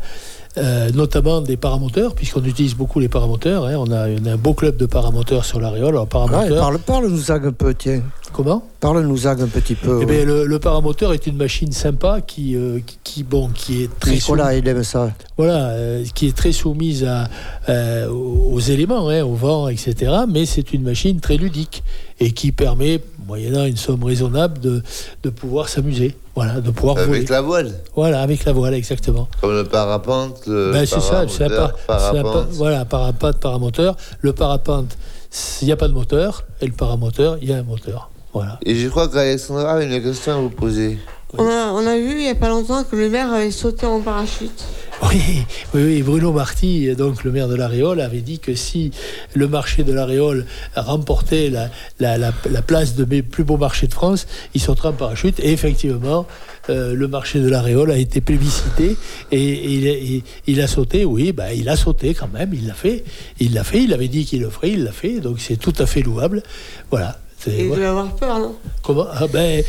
Euh, notamment des paramoteurs, puisqu'on utilise beaucoup les paramoteurs. hein. On, a, on a un beau club de paramoteurs sur l'Aréole. Ouais, paramoteur, parle, parle-nous un peu, tiens. Comment? Parle-nous un petit peu. eh ouais. bien, le, le paramoteur est une machine sympa qui, euh, qui, qui, bon, qui est très Nicolas, il aime ça. voilà, euh, qui est très soumise à, aux aux éléments, hein, au vent, etc. Mais c'est une machine très ludique et qui permet, moyennant une somme raisonnable, de, de pouvoir s'amuser. Voilà, de pouvoir voler. Avec la voile. Voilà, avec la voile, exactement. Comme le parapente, le Ben, c'est ça, c'est par- par- voilà, parapente, paramoteur. Le parapente, il n'y a pas de moteur, et le paramoteur, il y a un moteur. Voilà. Et je crois qu'Alexandra a une question à vous poser. On a, on a vu il n'y a pas longtemps que le maire avait sauté en parachute. Oui, oui, oui, Bruno Marty, donc le maire de l'Aréole, avait dit que si le marché de l'Aréole remportait la, la, la- la place de mes plus beaux marchés de France, il sautera en parachute. Et effectivement, euh, le marché de l'Aréole a été plébiscité et, et il, a- il- il a sauté, oui, bah, il a sauté quand même, il l'a fait. Il l'a fait, il avait dit qu'il le ferait, il l'a fait, donc c'est tout à fait louable. Voilà. Il devait avoir peur, non? Comment? Ah ben,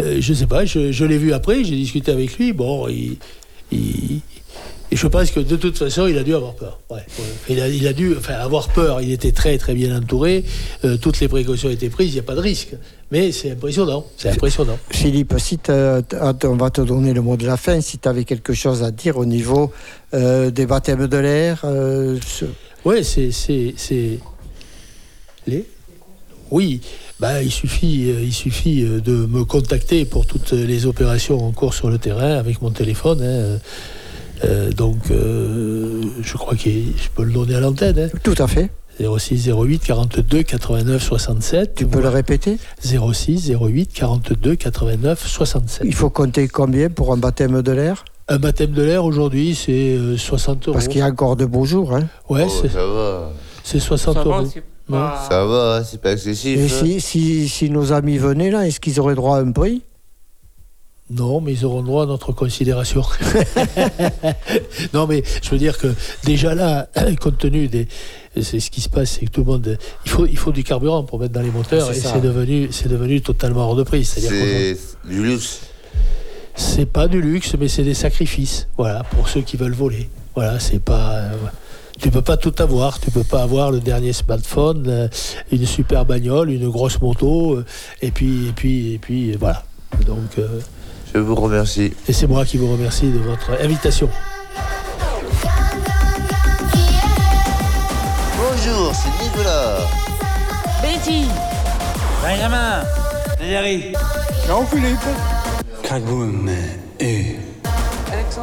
euh, je sais pas, je, je l'ai vu après, j'ai discuté avec lui. Bon, il, il- et je pense que de toute façon, il a dû avoir peur. Ouais. Il, a, il a dû enfin, avoir peur. Il était très très bien entouré. euh, toutes les précautions étaient prises. Il n'y a pas de risque. Mais c'est impressionnant. C'est impressionnant. Philippe, si on va te donner le mot de la fin, si tu avais quelque chose à dire au niveau euh, des baptêmes de l'air. euh, ce- Ouais, c'est les? Oui, bah, il suffit, il suffit de me contacter pour toutes les opérations en cours sur le terrain avec mon téléphone. hein. Euh, donc, euh, je crois que je peux le donner à l'antenne. hein. Tout à fait. 06 08 42 89 67. Tu peux le répéter 06 08 42 89 67. Il faut compter combien pour un baptême de l'air? Un baptême de l'air aujourd'hui, c'est euh, 60 euros. Parce qu'il y a encore de beaux jours. Hein. Ouais, Oh, c'est- ça va. c'est 60 Ça va, euros. pas- Ça va, c'est pas excessif. Et hein. si, si, si nos amis venaient là, est-ce qu'ils auraient droit à un prix? Non, mais ils auront droit à notre considération. non, mais je veux dire que déjà là, compte tenu des. C'est ce qui se passe, c'est que tout le monde. Il faut, il faut du carburant pour mettre dans les moteurs C'est et c'est devenu, c'est devenu totalement hors de prix. C'est du luxe. c'est pas du luxe, mais c'est des sacrifices. Voilà, pour ceux qui veulent voler. Voilà, c'est pas. euh, tu peux pas tout avoir. Tu peux pas avoir le dernier smartphone, euh, une super bagnole, une grosse moto, euh, et puis, et puis, et puis, voilà. Donc. Je vous remercie. et c'est moi qui vous remercie de votre invitation. Bonjour, c'est Nicolas. Betty Benjamin, Thierry. Jean-Philippe. Kagoum et